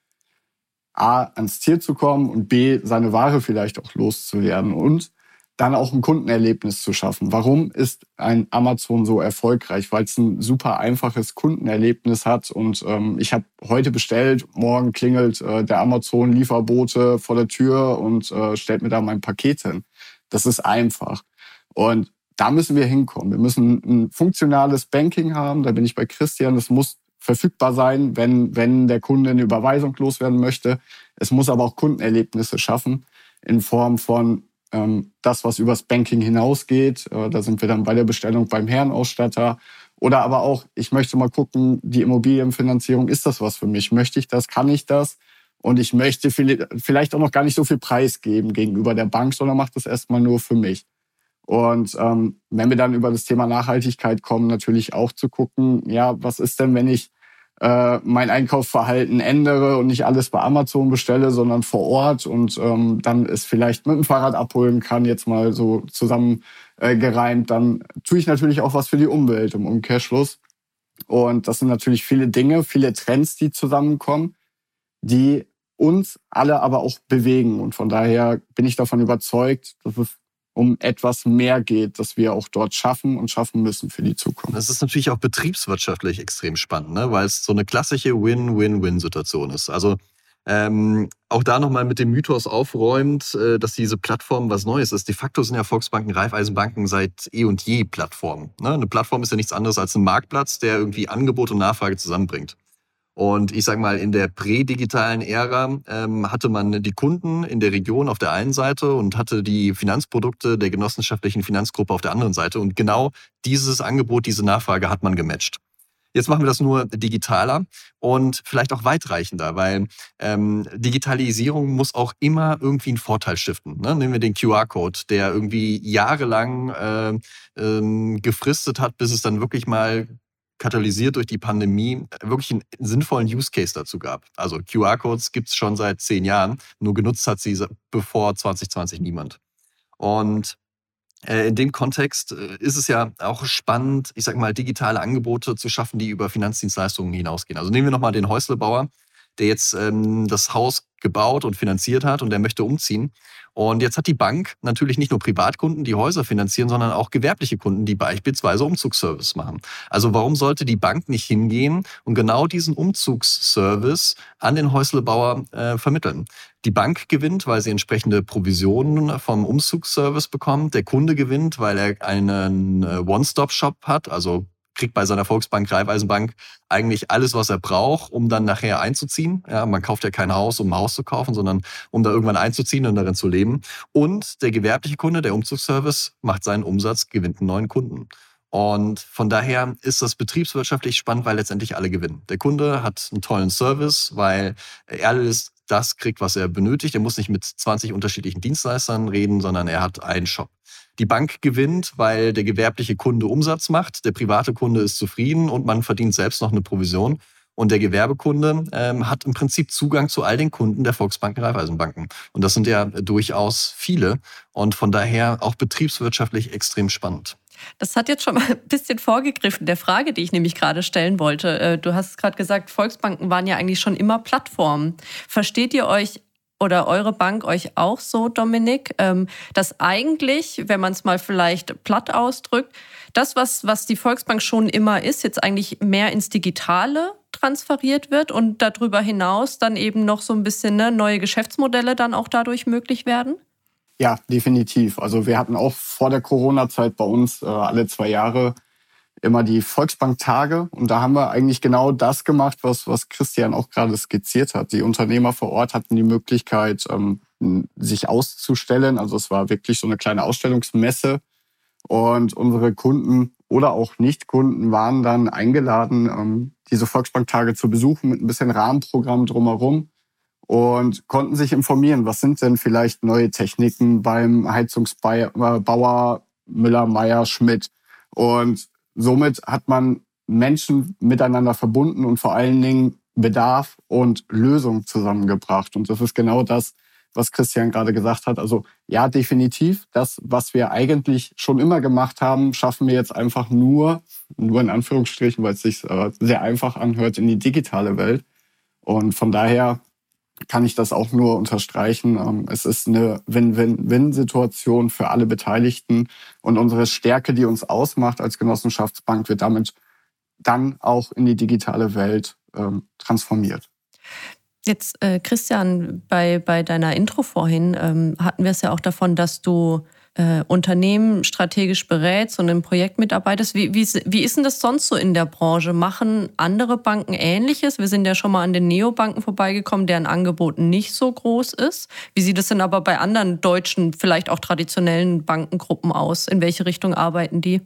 A, ans Ziel zu kommen und B, seine Ware vielleicht auch loszuwerden und dann auch ein Kundenerlebnis zu schaffen. Warum ist ein Amazon so erfolgreich? Weil es ein super einfaches Kundenerlebnis hat und ähm, ich habe heute bestellt, morgen klingelt äh, der Amazon-Lieferbote vor der Tür und äh, stellt mir da mein Paket hin. Das ist einfach. Und da müssen wir hinkommen. Wir müssen ein funktionales Banking haben. Da bin ich bei Christian. Es muss verfügbar sein, wenn, wenn der Kunde eine Überweisung loswerden möchte. Es muss aber auch Kundenerlebnisse schaffen in Form von ähm, das, was übers Banking hinausgeht. Äh, da sind wir dann bei der Bestellung beim Herrenausstatter. Oder aber auch, ich möchte mal gucken, die Immobilienfinanzierung, ist das was für mich? Möchte ich das? Kann ich das? Und ich möchte vielleicht auch noch gar nicht so viel Preis geben gegenüber der Bank, sondern mache das erstmal nur für mich. Und ähm, wenn wir dann über das Thema Nachhaltigkeit kommen, natürlich auch zu gucken, ja, was ist denn, wenn ich äh, mein Einkaufsverhalten ändere und nicht alles bei Amazon bestelle, sondern vor Ort und ähm, dann es vielleicht mit dem Fahrrad abholen kann, jetzt mal so zusammen äh, gereimt, dann tue ich natürlich auch was für die Umwelt im Umkehrschluss. Und das sind natürlich viele Dinge, viele Trends, die zusammenkommen, die uns alle aber auch bewegen. Und von daher bin ich davon überzeugt, dass es um etwas mehr geht, das wir auch dort schaffen und schaffen müssen für die Zukunft. Das ist natürlich auch betriebswirtschaftlich extrem spannend, ne? weil es so eine klassische Win-Win-Win-Situation ist. Also ähm, auch da nochmal mit dem Mythos aufräumt, äh, dass diese Plattform was Neues ist. De facto sind ja Volksbanken, Raiffeisenbanken seit eh und je Plattformen. Ne? Eine Plattform ist ja nichts anderes als ein Marktplatz, der irgendwie Angebot und Nachfrage zusammenbringt. Und ich sage mal, in der prädigitalen Ära ähm, hatte man die Kunden in der Region auf der einen Seite und hatte die Finanzprodukte der genossenschaftlichen Finanzgruppe auf der anderen Seite. Und genau dieses Angebot, diese Nachfrage hat man gematcht. Jetzt machen wir das nur digitaler und vielleicht auch weitreichender, weil ähm, Digitalisierung muss auch immer irgendwie einen Vorteil stiften. Ne? Nehmen wir den QR-Code, der irgendwie jahrelang äh, ähm, gefristet hat, bis es dann wirklich mal katalysiert durch die Pandemie wirklich einen sinnvollen Use Case dazu gab. Also QR-Codes gibt es schon seit zehn Jahren, nur genutzt hat sie bevor 2020 niemand. Und äh, in dem Kontext äh, ist es ja auch spannend, ich sage mal, digitale Angebote zu schaffen, die über Finanzdienstleistungen hinausgehen. Also nehmen wir nochmal den Häuslebauer, der jetzt ähm, das Haus gebaut und finanziert hat und der möchte umziehen. Und jetzt hat die Bank natürlich nicht nur Privatkunden, die Häuser finanzieren, sondern auch gewerbliche Kunden, die beispielsweise Umzugsservice machen. Also warum sollte die Bank nicht hingehen und genau diesen Umzugsservice an den Häuslebauer äh, vermitteln? Die Bank gewinnt, weil sie entsprechende Provisionen vom Umzugsservice bekommt. Der Kunde gewinnt, weil er einen äh, One-Stop-Shop hat, also kriegt bei seiner Volksbank, Raiffeisenbank eigentlich alles, was er braucht, um dann nachher einzuziehen. Ja, man kauft ja kein Haus, um ein Haus zu kaufen, sondern um da irgendwann einzuziehen und darin zu leben. Und der gewerbliche Kunde, der Umzugsservice, macht seinen Umsatz, gewinnt einen neuen Kunden. Und von daher ist das betriebswirtschaftlich spannend, weil letztendlich alle gewinnen. Der Kunde hat einen tollen Service, weil er alles das kriegt, was er benötigt. Er muss nicht mit 20 unterschiedlichen Dienstleistern reden, sondern er hat einen Shop. Die Bank gewinnt, weil der gewerbliche Kunde Umsatz macht, der private Kunde ist zufrieden und man verdient selbst noch eine Provision. Und der Gewerbekunde ähm, hat im Prinzip Zugang zu all den Kunden der Volksbanken, Raiffeisenbanken. Und das sind ja durchaus viele und von daher auch betriebswirtschaftlich extrem spannend. Das hat jetzt schon mal ein bisschen vorgegriffen der Frage, die ich nämlich gerade stellen wollte. Äh, du hast gerade gesagt, Volksbanken waren ja eigentlich schon immer Plattformen. Versteht ihr euch oder eure Bank euch auch so, Dominik, ähm, dass eigentlich, wenn man es mal vielleicht platt ausdrückt, das, was, was die Volksbank schon immer ist, jetzt eigentlich mehr ins Digitale transferiert wird und darüber hinaus dann eben noch so ein bisschen ne, neue Geschäftsmodelle dann auch dadurch möglich werden? Ja, definitiv. Also wir hatten auch vor der Corona-Zeit bei uns äh, alle zwei Jahre immer die Volksbank-Tage. Und da haben wir eigentlich genau das gemacht, was, was Christian auch gerade skizziert hat. Die Unternehmer vor Ort hatten die Möglichkeit, ähm, sich auszustellen. Also es war wirklich so eine kleine Ausstellungsmesse. Und unsere Kunden oder auch Nicht-Kunden waren dann eingeladen, ähm, diese Volksbank-Tage zu besuchen mit ein bisschen Rahmenprogramm drumherum und konnten sich informieren, was sind denn vielleicht neue Techniken beim Heizungsbauer Müller, Meyer, Schmidt. Und somit hat man Menschen miteinander verbunden und vor allen Dingen Bedarf und Lösung zusammengebracht. Und das ist genau das, was Christian gerade gesagt hat. Also ja, definitiv, das, was wir eigentlich schon immer gemacht haben, schaffen wir jetzt einfach nur, nur in Anführungsstrichen, weil es sich äh, sehr einfach anhört, in die digitale Welt. Und von daher kann ich das auch nur unterstreichen. Ähm, es ist eine Win-Win-Win-Situation für alle Beteiligten und unsere Stärke, die uns ausmacht als Genossenschaftsbank, wird damit dann auch in die digitale Welt ähm, transformiert. Jetzt, äh, Christian, bei, bei deiner Intro vorhin ähm, hatten wir es ja auch davon, dass du äh, Unternehmen strategisch berätst und im Projekt mitarbeitest. Wie, wie, wie ist denn das sonst so in der Branche? Machen andere Banken Ähnliches? Wir sind ja schon mal an den Neobanken vorbeigekommen, deren Angebot nicht so groß ist. Wie sieht es denn aber bei anderen deutschen, vielleicht auch traditionellen Bankengruppen aus? In welche Richtung arbeiten die?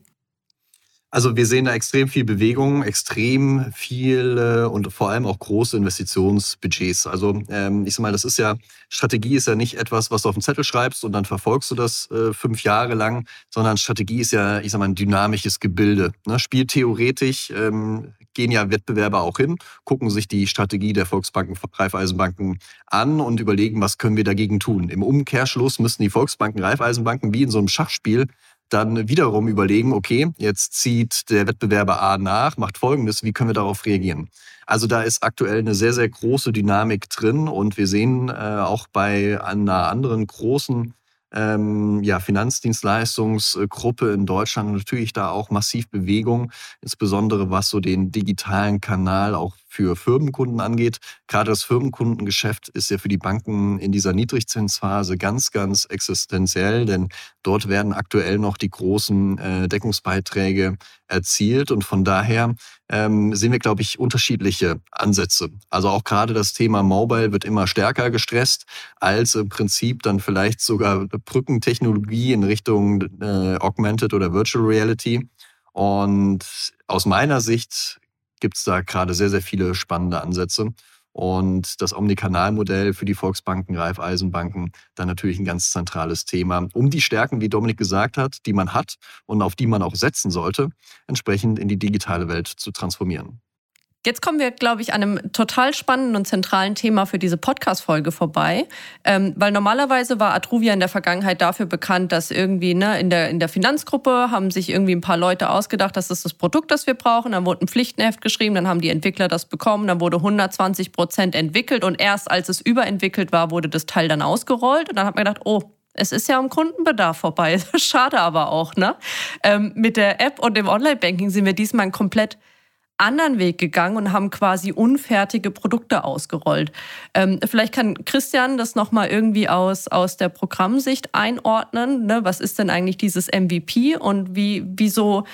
Also wir sehen da extrem viel Bewegung, extrem viel und vor allem auch große Investitionsbudgets. Also ähm, ich sag mal, das ist ja, Strategie ist ja nicht etwas, was du auf den Zettel schreibst und dann verfolgst du das äh, fünf Jahre lang, sondern Strategie ist ja, ich sag mal, ein dynamisches Gebilde. Ne? Spieltheoretisch ähm, gehen ja Wettbewerber auch hin, gucken sich die Strategie der Volksbanken, Raiffeisenbanken an und überlegen, was können wir dagegen tun. Im Umkehrschluss müssen die Volksbanken, Raiffeisenbanken wie in so einem Schachspiel dann wiederum überlegen, okay, jetzt zieht der Wettbewerber A nach, macht Folgendes, wie können wir darauf reagieren? Also da ist aktuell eine sehr, sehr große Dynamik drin und wir sehen äh, auch bei einer anderen großen ähm, ja, Finanzdienstleistungsgruppe in Deutschland natürlich da auch massiv Bewegung, insbesondere was so den digitalen Kanal auch für Firmenkunden angeht. Gerade das Firmenkundengeschäft ist ja für die Banken in dieser Niedrigzinsphase ganz, ganz existenziell, denn dort werden aktuell noch die großen äh, Deckungsbeiträge erzielt und von daher ähm, sehen wir, glaube ich, unterschiedliche Ansätze. Also auch gerade das Thema Mobile wird immer stärker gestresst, als im Prinzip dann vielleicht sogar Brückentechnologie in Richtung äh, Augmented oder Virtual Reality. Und aus meiner Sicht gibt es da gerade sehr, sehr viele spannende Ansätze. Und das Omnikanalmodell für die Volksbanken, Raiffeisenbanken, dann natürlich ein ganz zentrales Thema, um die Stärken, wie Dominik gesagt hat, die man hat und auf die man auch setzen sollte, entsprechend in die digitale Welt zu transformieren. Jetzt kommen wir, glaube ich, an einem total spannenden und zentralen Thema für diese Podcast-Folge vorbei. Ähm, weil normalerweise war Atruvia in der Vergangenheit dafür bekannt, dass irgendwie ne, in, der, in der Finanzgruppe haben sich irgendwie ein paar Leute ausgedacht, das ist das Produkt, das wir brauchen. Dann wurde ein Pflichtenheft geschrieben, dann haben die Entwickler das bekommen, dann wurde 120 Prozent entwickelt und erst als es überentwickelt war, wurde das Teil dann ausgerollt. Und dann hat man gedacht, oh, es ist ja am Kundenbedarf vorbei. Schade aber auch, ne? Ähm, mit der App und dem Online-Banking sind wir diesmal komplett anderen Weg gegangen und haben quasi unfertige Produkte ausgerollt. Ähm, vielleicht kann Christian das nochmal irgendwie aus, aus der Programmsicht einordnen. Ne? Was ist denn eigentlich dieses MVP und wie, wieso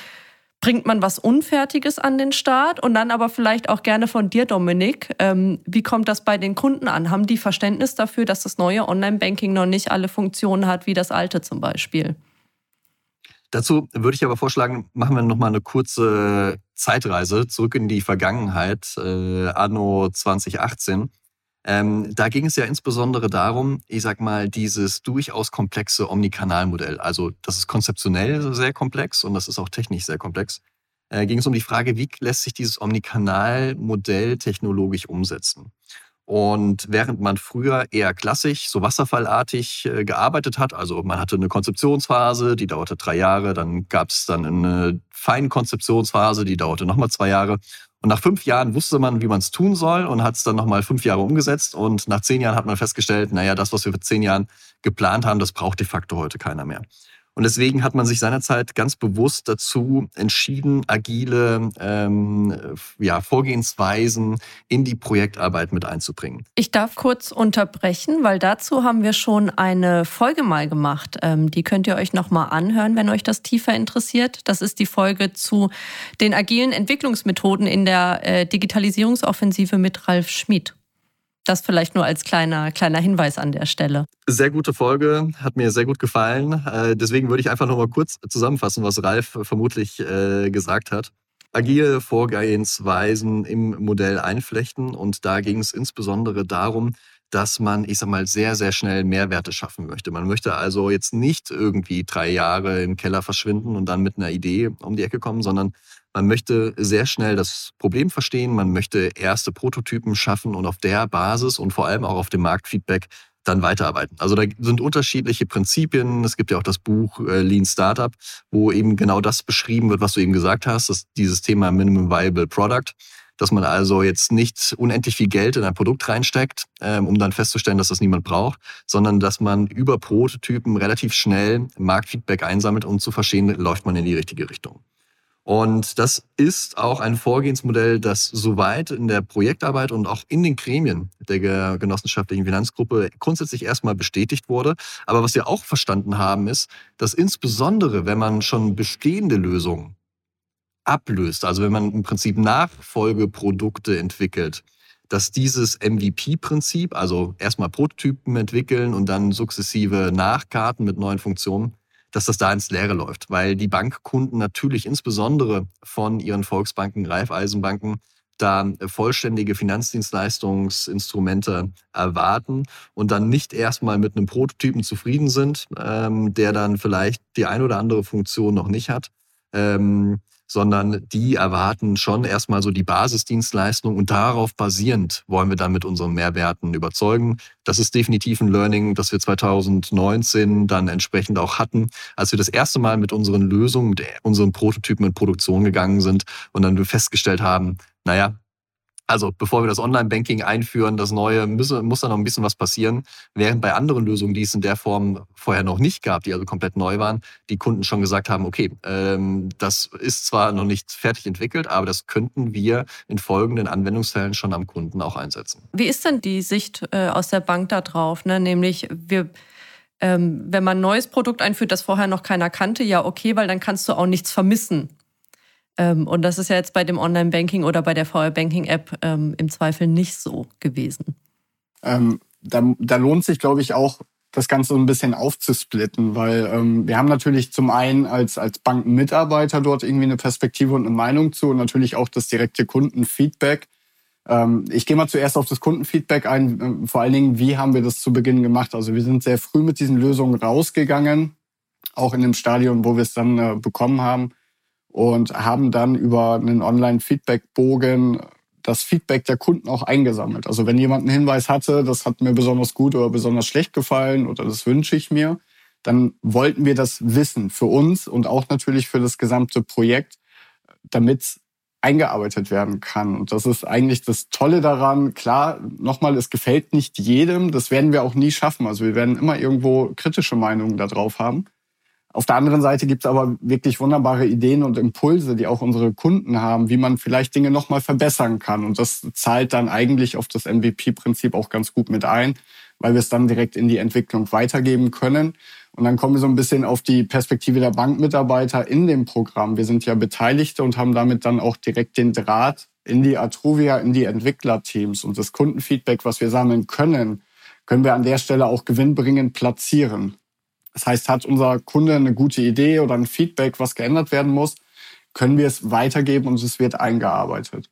bringt man was Unfertiges an den Start? Und dann aber vielleicht auch gerne von dir, Dominik. Ähm, wie kommt das bei den Kunden an? Haben die Verständnis dafür, dass das neue Online-Banking noch nicht alle Funktionen hat wie das alte zum Beispiel? Dazu würde ich aber vorschlagen, machen wir nochmal eine kurze Zeitreise zurück in die Vergangenheit, äh, anno 2018. Ähm, da ging es ja insbesondere darum, ich sag mal, dieses durchaus komplexe Omnikanalmodell. Also, das ist konzeptionell sehr komplex und das ist auch technisch sehr komplex. Äh, ging es um die Frage, wie lässt sich dieses Omnikanalmodell technologisch umsetzen? Und während man früher eher klassisch, so wasserfallartig äh, gearbeitet hat, also man hatte eine Konzeptionsphase, die dauerte drei Jahre, dann gab es dann eine Feinkonzeptionsphase, die dauerte nochmal zwei Jahre. Und nach fünf Jahren wusste man, wie man es tun soll und hat es dann nochmal fünf Jahre umgesetzt. Und nach zehn Jahren hat man festgestellt, naja, das, was wir vor zehn Jahren geplant haben, das braucht de facto heute keiner mehr. Und deswegen hat man sich seinerzeit ganz bewusst dazu entschieden, agile ähm, ja, Vorgehensweisen in die Projektarbeit mit einzubringen. Ich darf kurz unterbrechen, weil dazu haben wir schon eine Folge mal gemacht. Ähm, die könnt ihr euch nochmal anhören, wenn euch das tiefer interessiert. Das ist die Folge zu den agilen Entwicklungsmethoden in der äh, Digitalisierungsoffensive mit Ralf Schmid. Das vielleicht nur als kleiner, kleiner Hinweis an der Stelle. Sehr gute Folge, hat mir sehr gut gefallen. Äh, deswegen würde ich einfach noch mal kurz zusammenfassen, was Ralf vermutlich äh, gesagt hat. Agile Vorgehensweisen im Modell einflechten und da ging es insbesondere darum, dass man, ich sag mal, sehr, sehr schnell Mehrwerte schaffen möchte. Man möchte also jetzt nicht irgendwie drei Jahre im Keller verschwinden und dann mit einer Idee um die Ecke kommen, sondern man möchte sehr schnell das Problem verstehen, man möchte erste Prototypen schaffen und auf der Basis und vor allem auch auf dem Marktfeedback dann weiterarbeiten. Also da sind unterschiedliche Prinzipien. Es gibt ja auch das Buch äh, Lean Startup, wo eben genau das beschrieben wird, was du eben gesagt hast, dass dieses Thema Minimum Viable Product dass man also jetzt nicht unendlich viel Geld in ein Produkt reinsteckt, ähm, um dann festzustellen, dass das niemand braucht, sondern dass man über Prototypen relativ schnell Marktfeedback einsammelt, um zu verstehen, läuft man in die richtige Richtung. Und das ist auch ein Vorgehensmodell, das soweit in der Projektarbeit und auch in den Gremien der genossenschaftlichen Finanzgruppe grundsätzlich erstmal bestätigt wurde. Aber was wir auch verstanden haben, ist, dass insbesondere, wenn man schon bestehende Lösungen ablöst, also wenn man im Prinzip Nachfolgeprodukte entwickelt, dass dieses MVP-Prinzip, also erstmal Prototypen entwickeln und dann sukzessive Nachkarten mit neuen Funktionen, dass das da ins Leere läuft, weil die Bankkunden natürlich insbesondere von ihren Volksbanken, Raiffeisenbanken da vollständige Finanzdienstleistungsinstrumente erwarten und dann nicht erstmal mit einem Prototypen zufrieden sind, ähm, der dann vielleicht die ein oder andere Funktion noch nicht hat, ähm, sondern die erwarten schon erstmal so die Basisdienstleistung und darauf basierend wollen wir dann mit unseren Mehrwerten überzeugen. Das ist definitiv ein Learning, das wir 2019 dann entsprechend auch hatten, als wir das erste Mal mit unseren Lösungen, mit unseren Prototypen in Produktion gegangen sind und dann festgestellt haben, naja, also bevor wir das Online-Banking einführen, das Neue, müsse, muss da noch ein bisschen was passieren. Während bei anderen Lösungen, die es in der Form vorher noch nicht gab, die also komplett neu waren, die Kunden schon gesagt haben, okay, ähm, das ist zwar noch nicht fertig entwickelt, aber das könnten wir in folgenden Anwendungsfällen schon am Kunden auch einsetzen. Wie ist denn die Sicht äh, aus der Bank da drauf? Ne? Nämlich, wir ähm, wenn man ein neues Produkt einführt, das vorher noch keiner kannte, ja okay, weil dann kannst du auch nichts vermissen. Ähm, und das ist ja jetzt bei dem Online-Banking oder bei der VR-Banking-App ähm, im Zweifel nicht so gewesen. Ähm, da, da lohnt sich, glaube ich, auch das Ganze so ein bisschen aufzusplitten, weil ähm, wir haben natürlich zum einen als, als Bankenmitarbeiter dort irgendwie eine Perspektive und eine Meinung zu und natürlich auch das direkte Kundenfeedback. Ähm, ich gehe mal zuerst auf das Kundenfeedback ein, äh, vor allen Dingen, wie haben wir das zu Beginn gemacht? Also wir sind sehr früh mit diesen Lösungen rausgegangen, auch in dem Stadion, wo wir es dann äh, bekommen haben und haben dann über einen Online-Feedback-Bogen das Feedback der Kunden auch eingesammelt. Also wenn jemand einen Hinweis hatte, das hat mir besonders gut oder besonders schlecht gefallen oder das wünsche ich mir, dann wollten wir das wissen für uns und auch natürlich für das gesamte Projekt, damit eingearbeitet werden kann. Und das ist eigentlich das Tolle daran. Klar, nochmal, es gefällt nicht jedem. Das werden wir auch nie schaffen. Also wir werden immer irgendwo kritische Meinungen darauf haben. Auf der anderen Seite gibt es aber wirklich wunderbare Ideen und Impulse, die auch unsere Kunden haben, wie man vielleicht Dinge nochmal verbessern kann. Und das zahlt dann eigentlich auf das MVP-Prinzip auch ganz gut mit ein, weil wir es dann direkt in die Entwicklung weitergeben können. Und dann kommen wir so ein bisschen auf die Perspektive der Bankmitarbeiter in dem Programm. Wir sind ja Beteiligte und haben damit dann auch direkt den Draht in die Atruvia, in die Entwicklerteams. Und das Kundenfeedback, was wir sammeln können, können wir an der Stelle auch gewinnbringend platzieren. Das heißt, hat unser Kunde eine gute Idee oder ein Feedback, was geändert werden muss, können wir es weitergeben und es wird eingearbeitet.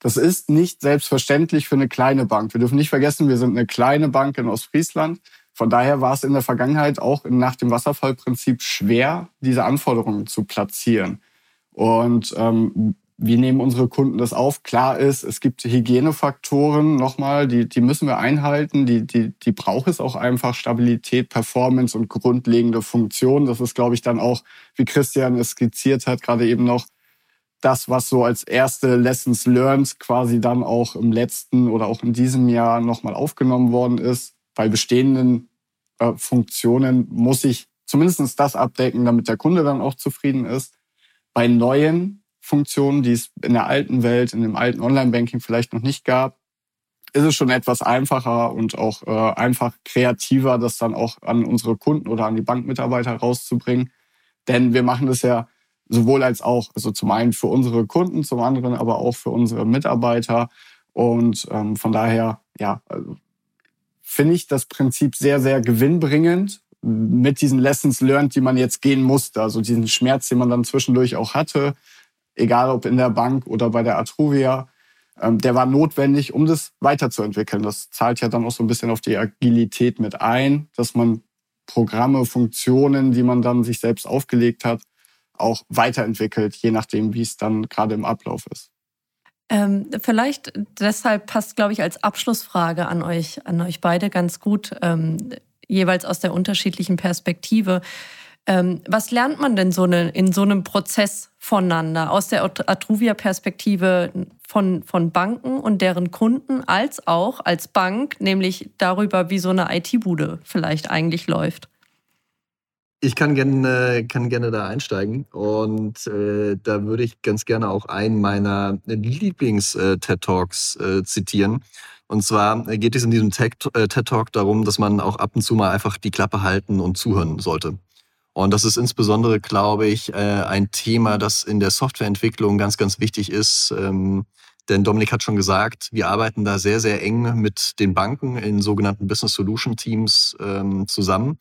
Das ist nicht selbstverständlich für eine kleine Bank. Wir dürfen nicht vergessen, wir sind eine kleine Bank in Ostfriesland. Von daher war es in der Vergangenheit auch nach dem Wasserfallprinzip schwer, diese Anforderungen zu platzieren. Und ähm, wie nehmen unsere Kunden das auf? Klar ist, es gibt Hygienefaktoren nochmal, die, die müssen wir einhalten. Die, die, die braucht es auch einfach. Stabilität, Performance und grundlegende Funktion. Das ist, glaube ich, dann auch, wie Christian es skizziert hat, gerade eben noch das, was so als erste Lessons learned quasi dann auch im letzten oder auch in diesem Jahr nochmal aufgenommen worden ist. Bei bestehenden äh, Funktionen muss ich zumindest das abdecken, damit der Kunde dann auch zufrieden ist. Bei neuen Funktionen, die es in der alten Welt, in dem alten Online-Banking vielleicht noch nicht gab, ist es schon etwas einfacher und auch äh, einfach kreativer, das dann auch an unsere Kunden oder an die Bankmitarbeiter rauszubringen. Denn wir machen das ja sowohl als auch, also zum einen für unsere Kunden, zum anderen aber auch für unsere Mitarbeiter. Und ähm, von daher, ja, also, finde ich das Prinzip sehr, sehr gewinnbringend mit diesen Lessons learned, die man jetzt gehen musste. Also diesen Schmerz, den man dann zwischendurch auch hatte, egal ob in der Bank oder bei der Atruvia, ähm, der war notwendig, um das weiterzuentwickeln. Das zahlt ja dann auch so ein bisschen auf die Agilität mit ein, dass man Programme, Funktionen, die man dann sich selbst aufgelegt hat, auch weiterentwickelt, je nachdem, wie es dann gerade im Ablauf ist. Ähm, vielleicht deshalb passt, glaube ich, als Abschlussfrage an euch, an euch beide ganz gut, ähm, jeweils aus der unterschiedlichen Perspektive. Ähm, was lernt man denn so ne, in so einem Prozess voneinander aus der Atruvia-Perspektive von, von Banken und deren Kunden als auch als Bank, nämlich darüber, wie so eine IT-Bude vielleicht eigentlich läuft? Ich kann gerne, kann gerne da einsteigen und äh, da würde ich ganz gerne auch einen meiner Lieblings-TED-Talks äh, äh, zitieren. Und zwar geht es in diesem TED-Talk darum, dass man auch ab und zu mal einfach die Klappe halten und zuhören sollte. Und das ist insbesondere, glaube ich, äh, ein Thema, das in der Softwareentwicklung ganz, ganz wichtig ist. Ähm, denn Dominik hat schon gesagt, wir arbeiten da sehr, sehr eng mit den Banken in sogenannten Business Solution Teams ähm, zusammen.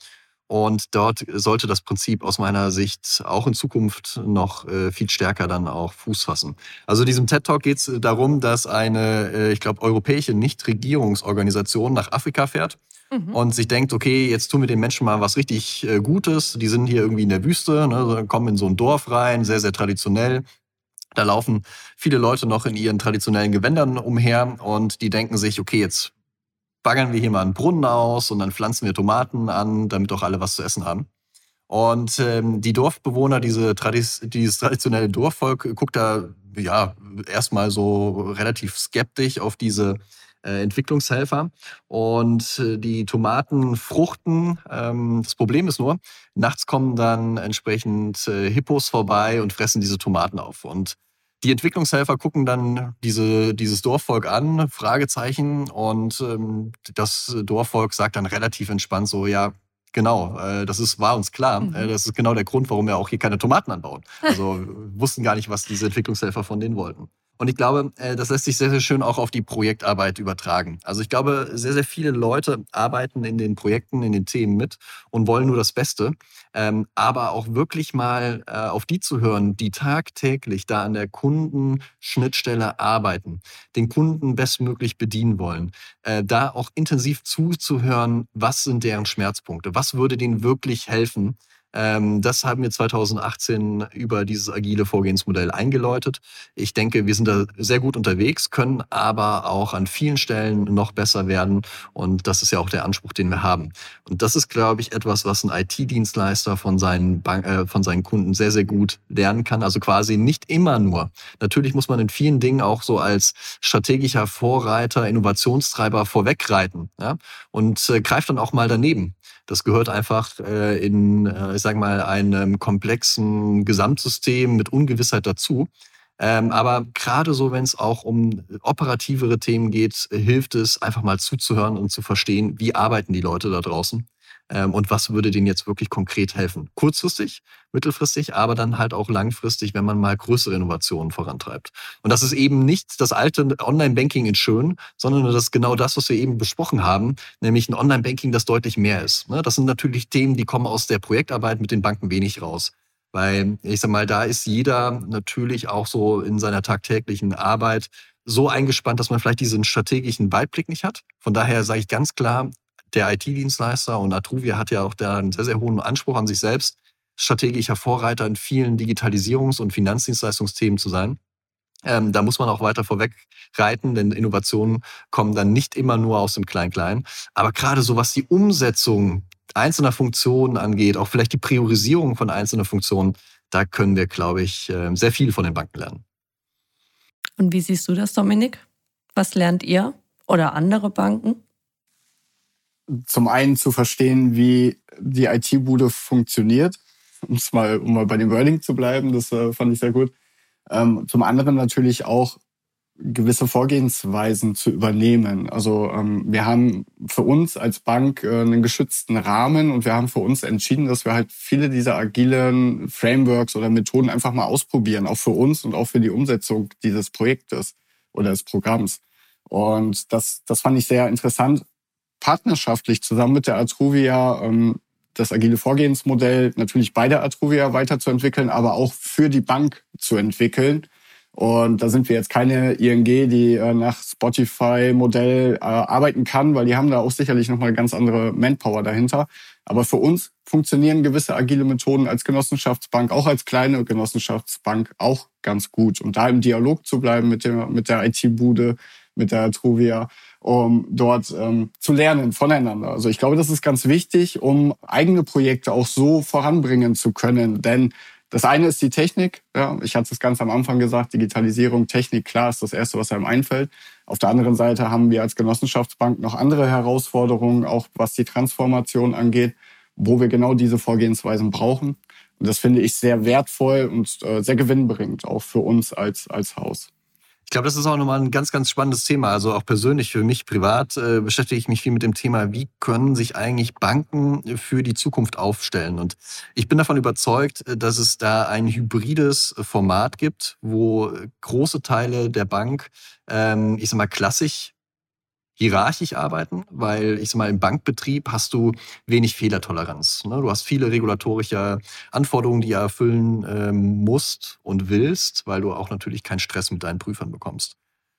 Und dort sollte das Prinzip aus meiner Sicht auch in Zukunft noch äh, viel stärker dann auch Fuß fassen. Also diesem TED Talk geht es darum, dass eine, ich glaube, europäische Nichtregierungsorganisation nach Afrika fährt mhm. und sich denkt, okay, jetzt tun wir den Menschen mal was richtig äh, Gutes. Die sind hier irgendwie in der Wüste, ne, kommen in so ein Dorf rein, sehr, sehr traditionell. Da laufen viele Leute noch in ihren traditionellen Gewändern umher und die denken sich, okay, jetzt baggern wir hier mal einen Brunnen aus und dann pflanzen wir Tomaten an, damit auch alle was zu essen haben. Und ähm, die Dorfbewohner, diese Tradis dieses traditionelle Dorfvolk, guckt da ja erstmal so relativ skeptisch auf diese äh, Entwicklungshelfer. Und äh, die Tomaten fruchten. Ähm, das Problem ist nur, nachts kommen dann entsprechend äh, Hippos vorbei und fressen diese Tomaten auf. Und die Entwicklungshelfer gucken dann diese, dieses Dorfvolk an, Fragezeichen, und ähm, das Dorfvolk sagt dann relativ entspannt so, ja, Genau, das ist, war uns klar. Mhm. Das ist genau der Grund, warum wir auch hier keine Tomaten anbauen. Also wussten gar nicht, was diese Entwicklungshelfer von denen wollten. Und ich glaube, äh, das lässt sich sehr, sehr schön auch auf die Projektarbeit übertragen. Also ich glaube, sehr, sehr viele Leute arbeiten in den Projekten, in den Themen mit und wollen nur das Beste. Ähm, aber auch wirklich mal äh, auf die zu hören, die tagtäglich da an der Kundenschnittstelle arbeiten, den Kunden bestmöglich bedienen wollen, äh, da auch intensiv zuzuhören, was sind deren Schmerzpunkte, was würde denen wirklich helfen, das haben wir 2018 über dieses agile Vorgehensmodell eingeläutet. Ich denke, wir sind da sehr gut unterwegs, können aber auch an vielen Stellen noch besser werden. Und das ist ja auch der Anspruch, den wir haben. Und das ist, glaube ich, etwas, was ein IT-Dienstleister von seinen, Bank äh, von seinen Kunden sehr, sehr gut lernen kann. Also quasi nicht immer nur. Natürlich muss man in vielen Dingen auch so als strategischer Vorreiter, Innovationstreiber vorwegreiten ja? und äh, greift dann auch mal daneben. Das gehört einfach äh, in, äh, ich sage mal, einem komplexen Gesamtsystem mit Ungewissheit dazu. Ähm, aber gerade so, wenn es auch um operativere Themen geht, hilft es einfach mal zuzuhören und zu verstehen, wie arbeiten die Leute da draußen und was würde denen jetzt wirklich konkret helfen. Kurzfristig, mittelfristig, aber dann halt auch langfristig, wenn man mal größere Innovationen vorantreibt. Und das ist eben nicht das alte Online-Banking in schön, sondern das ist genau das, was wir eben besprochen haben, nämlich ein Online-Banking, das deutlich mehr ist. Ne? Das sind natürlich Themen, die kommen aus der Projektarbeit mit den Banken wenig raus. Weil ich sag mal, da ist jeder natürlich auch so in seiner tagtäglichen Arbeit so eingespannt, dass man vielleicht diesen strategischen Weitblick nicht hat. Von daher sage ich ganz klar, der IT-Dienstleister und Atruvia hat ja auch da einen sehr, sehr hohen Anspruch an sich selbst, strategischer Vorreiter in vielen Digitalisierungs- und Finanzdienstleistungsthemen zu sein. Ähm, da muss man auch weiter vorweg reiten, denn Innovationen kommen dann nicht immer nur aus dem Klein-Klein. Aber gerade so was die Umsetzung einzelner Funktionen angeht, auch vielleicht die Priorisierung von einzelnen Funktionen, da können wir, glaube ich, ähm, sehr viel von den Banken lernen. Und wie siehst du das, Dominik? Was lernt ihr oder andere Banken? Zum einen zu verstehen, wie die IT-Bude funktioniert, um mal, um mal bei dem Wording zu bleiben, das äh, fand ich sehr gut. Ähm, zum anderen natürlich auch gewisse Vorgehensweisen zu übernehmen. Also ähm, wir haben für uns als Bank äh, einen geschützten Rahmen und wir haben für uns entschieden, dass wir halt viele dieser agilen Frameworks oder Methoden einfach mal ausprobieren, auch für uns und auch für die Umsetzung dieses Projektes oder des Programms. Und das, das fand ich sehr interessant, partnerschaftlich zusammen mit der Atruvia ähm, das agile Vorgehensmodell natürlich bei der Atruvia weiterzuentwickeln, aber auch für die Bank zu entwickeln. Und da sind wir jetzt keine ING, die äh, nach Spotify-Modell äh, arbeiten kann, weil die haben da auch sicherlich nochmal ganz andere Manpower dahinter. Aber für uns funktionieren gewisse agile Methoden als Genossenschaftsbank, auch als kleine Genossenschaftsbank auch ganz gut. Und da im Dialog zu bleiben mit, dem, mit der IT-Bude, mit der Atruvia, um dort ähm, zu lernen voneinander. Also ich glaube, das ist ganz wichtig, um eigene Projekte auch so voranbringen zu können. Denn das eine ist die Technik. Ja, ich hatte es ganz am Anfang gesagt, Digitalisierung, Technik, klar, ist das Erste, was einem einfällt. Auf der anderen Seite haben wir als Genossenschaftsbank noch andere Herausforderungen, auch was die Transformation angeht, wo wir genau diese Vorgehensweisen brauchen. Und das finde ich sehr wertvoll und äh, sehr gewinnbringend, auch für uns als, als Haus. Ich glaube, das ist auch nochmal ein ganz, ganz spannendes Thema. Also auch persönlich für mich privat äh, beschäftige ich mich viel mit dem Thema, wie können sich eigentlich Banken für die Zukunft aufstellen. Und ich bin davon überzeugt, dass es da ein hybrides Format gibt, wo große Teile der Bank, ähm, ich sag mal, klassisch hierarchisch arbeiten, weil ich sag mal, im Bankbetrieb hast du wenig Fehlertoleranz. Ne? Du hast viele regulatorische Anforderungen, die du erfüllen ähm, musst und willst, weil du auch natürlich keinen Stress mit deinen Prüfern bekommst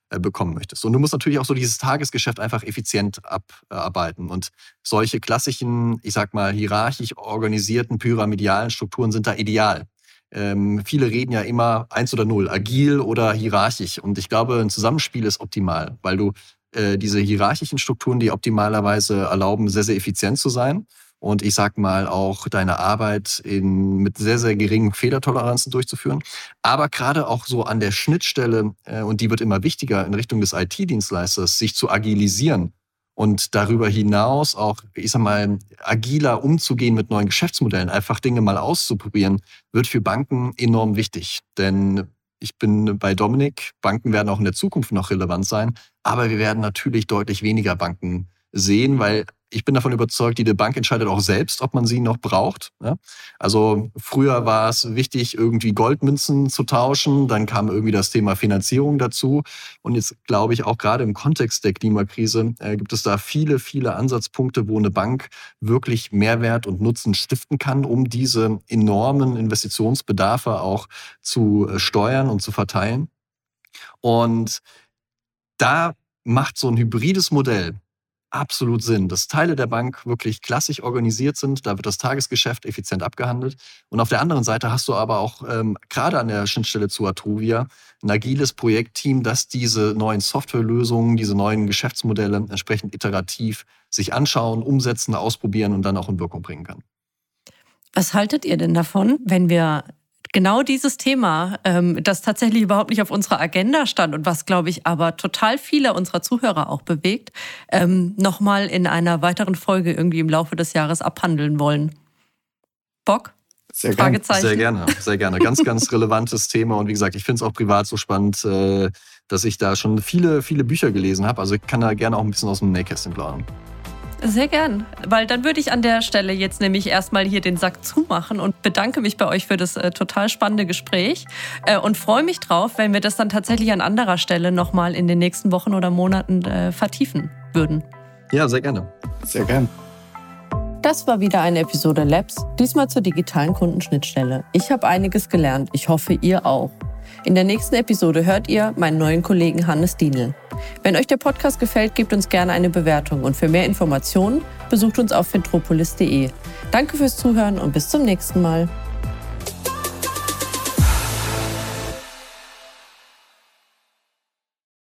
äh, bekommen möchtest. Und du musst natürlich auch so dieses Tagesgeschäft einfach effizient abarbeiten. Und solche klassischen, ich sag mal, hierarchisch organisierten pyramidalen Strukturen sind da ideal. Ähm, viele reden ja immer eins oder null, agil oder hierarchisch. Und ich glaube, ein Zusammenspiel ist optimal, weil du äh, diese hierarchischen Strukturen, die optimalerweise erlauben, sehr, sehr effizient zu sein. Und ich sag mal auch deine Arbeit in, mit sehr, sehr geringen Fehlertoleranzen durchzuführen. Aber gerade auch so an der Schnittstelle, äh, und die wird immer wichtiger in Richtung des IT-Dienstleisters, sich zu agilisieren und darüber hinaus auch, ich sag mal, agiler umzugehen mit neuen Geschäftsmodellen, einfach Dinge mal auszuprobieren, wird für Banken enorm wichtig. Denn ich bin bei Dominik, Banken werden auch in der Zukunft noch relevant sein, aber wir werden natürlich deutlich weniger Banken sehen, weil ich bin davon überzeugt, jede Bank entscheidet auch selbst, ob man sie noch braucht. Also früher war es wichtig, irgendwie Goldmünzen zu tauschen. Dann kam irgendwie das Thema Finanzierung dazu. Und jetzt glaube ich auch gerade im Kontext der Klimakrise äh, gibt es da viele, viele Ansatzpunkte, wo eine Bank wirklich Mehrwert und Nutzen stiften kann, um diese enormen Investitionsbedarfe auch zu äh, steuern und zu verteilen. Und da macht so ein hybrides Modell absolut Sinn, dass Teile der Bank wirklich klassisch organisiert sind. Da wird das Tagesgeschäft effizient abgehandelt. Und auf der anderen Seite hast du aber auch ähm, gerade an der Schnittstelle zu Atruvia ein agiles Projektteam, das diese neuen Softwarelösungen, diese neuen Geschäftsmodelle entsprechend iterativ sich anschauen, umsetzen, ausprobieren und dann auch in Wirkung bringen kann. Was haltet ihr denn davon, wenn wir genau dieses Thema, ähm, das tatsächlich überhaupt nicht auf unserer Agenda stand und was, glaube ich, aber total viele unserer Zuhörer auch bewegt, ähm, nochmal in einer weiteren Folge irgendwie im Laufe des Jahres abhandeln wollen. Bock? Sehr gerne. Sehr gerne, sehr gerne. Ganz, ganz relevantes Thema. Und wie gesagt, ich finde es auch privat so spannend, äh, dass ich da schon viele, viele Bücher gelesen habe. Also ich kann da gerne auch ein bisschen aus dem Nähkästchen planen. Sehr gern, weil dann würde ich an der Stelle jetzt nämlich erstmal hier den Sack zumachen und bedanke mich bei euch für das äh, total spannende Gespräch äh, und freue mich drauf, wenn wir das dann tatsächlich an anderer Stelle nochmal in den nächsten Wochen oder Monaten äh, vertiefen würden. Ja, sehr gerne. Sehr gern. Das war wieder eine Episode Labs, diesmal zur digitalen Kundenschnittstelle. Ich habe einiges gelernt, ich hoffe ihr auch. In der nächsten Episode hört ihr meinen neuen Kollegen Hannes Dienel. Wenn euch der Podcast gefällt, gebt uns gerne eine Bewertung und für mehr Informationen besucht uns auf fintropolis.de. Danke fürs Zuhören und bis zum nächsten Mal.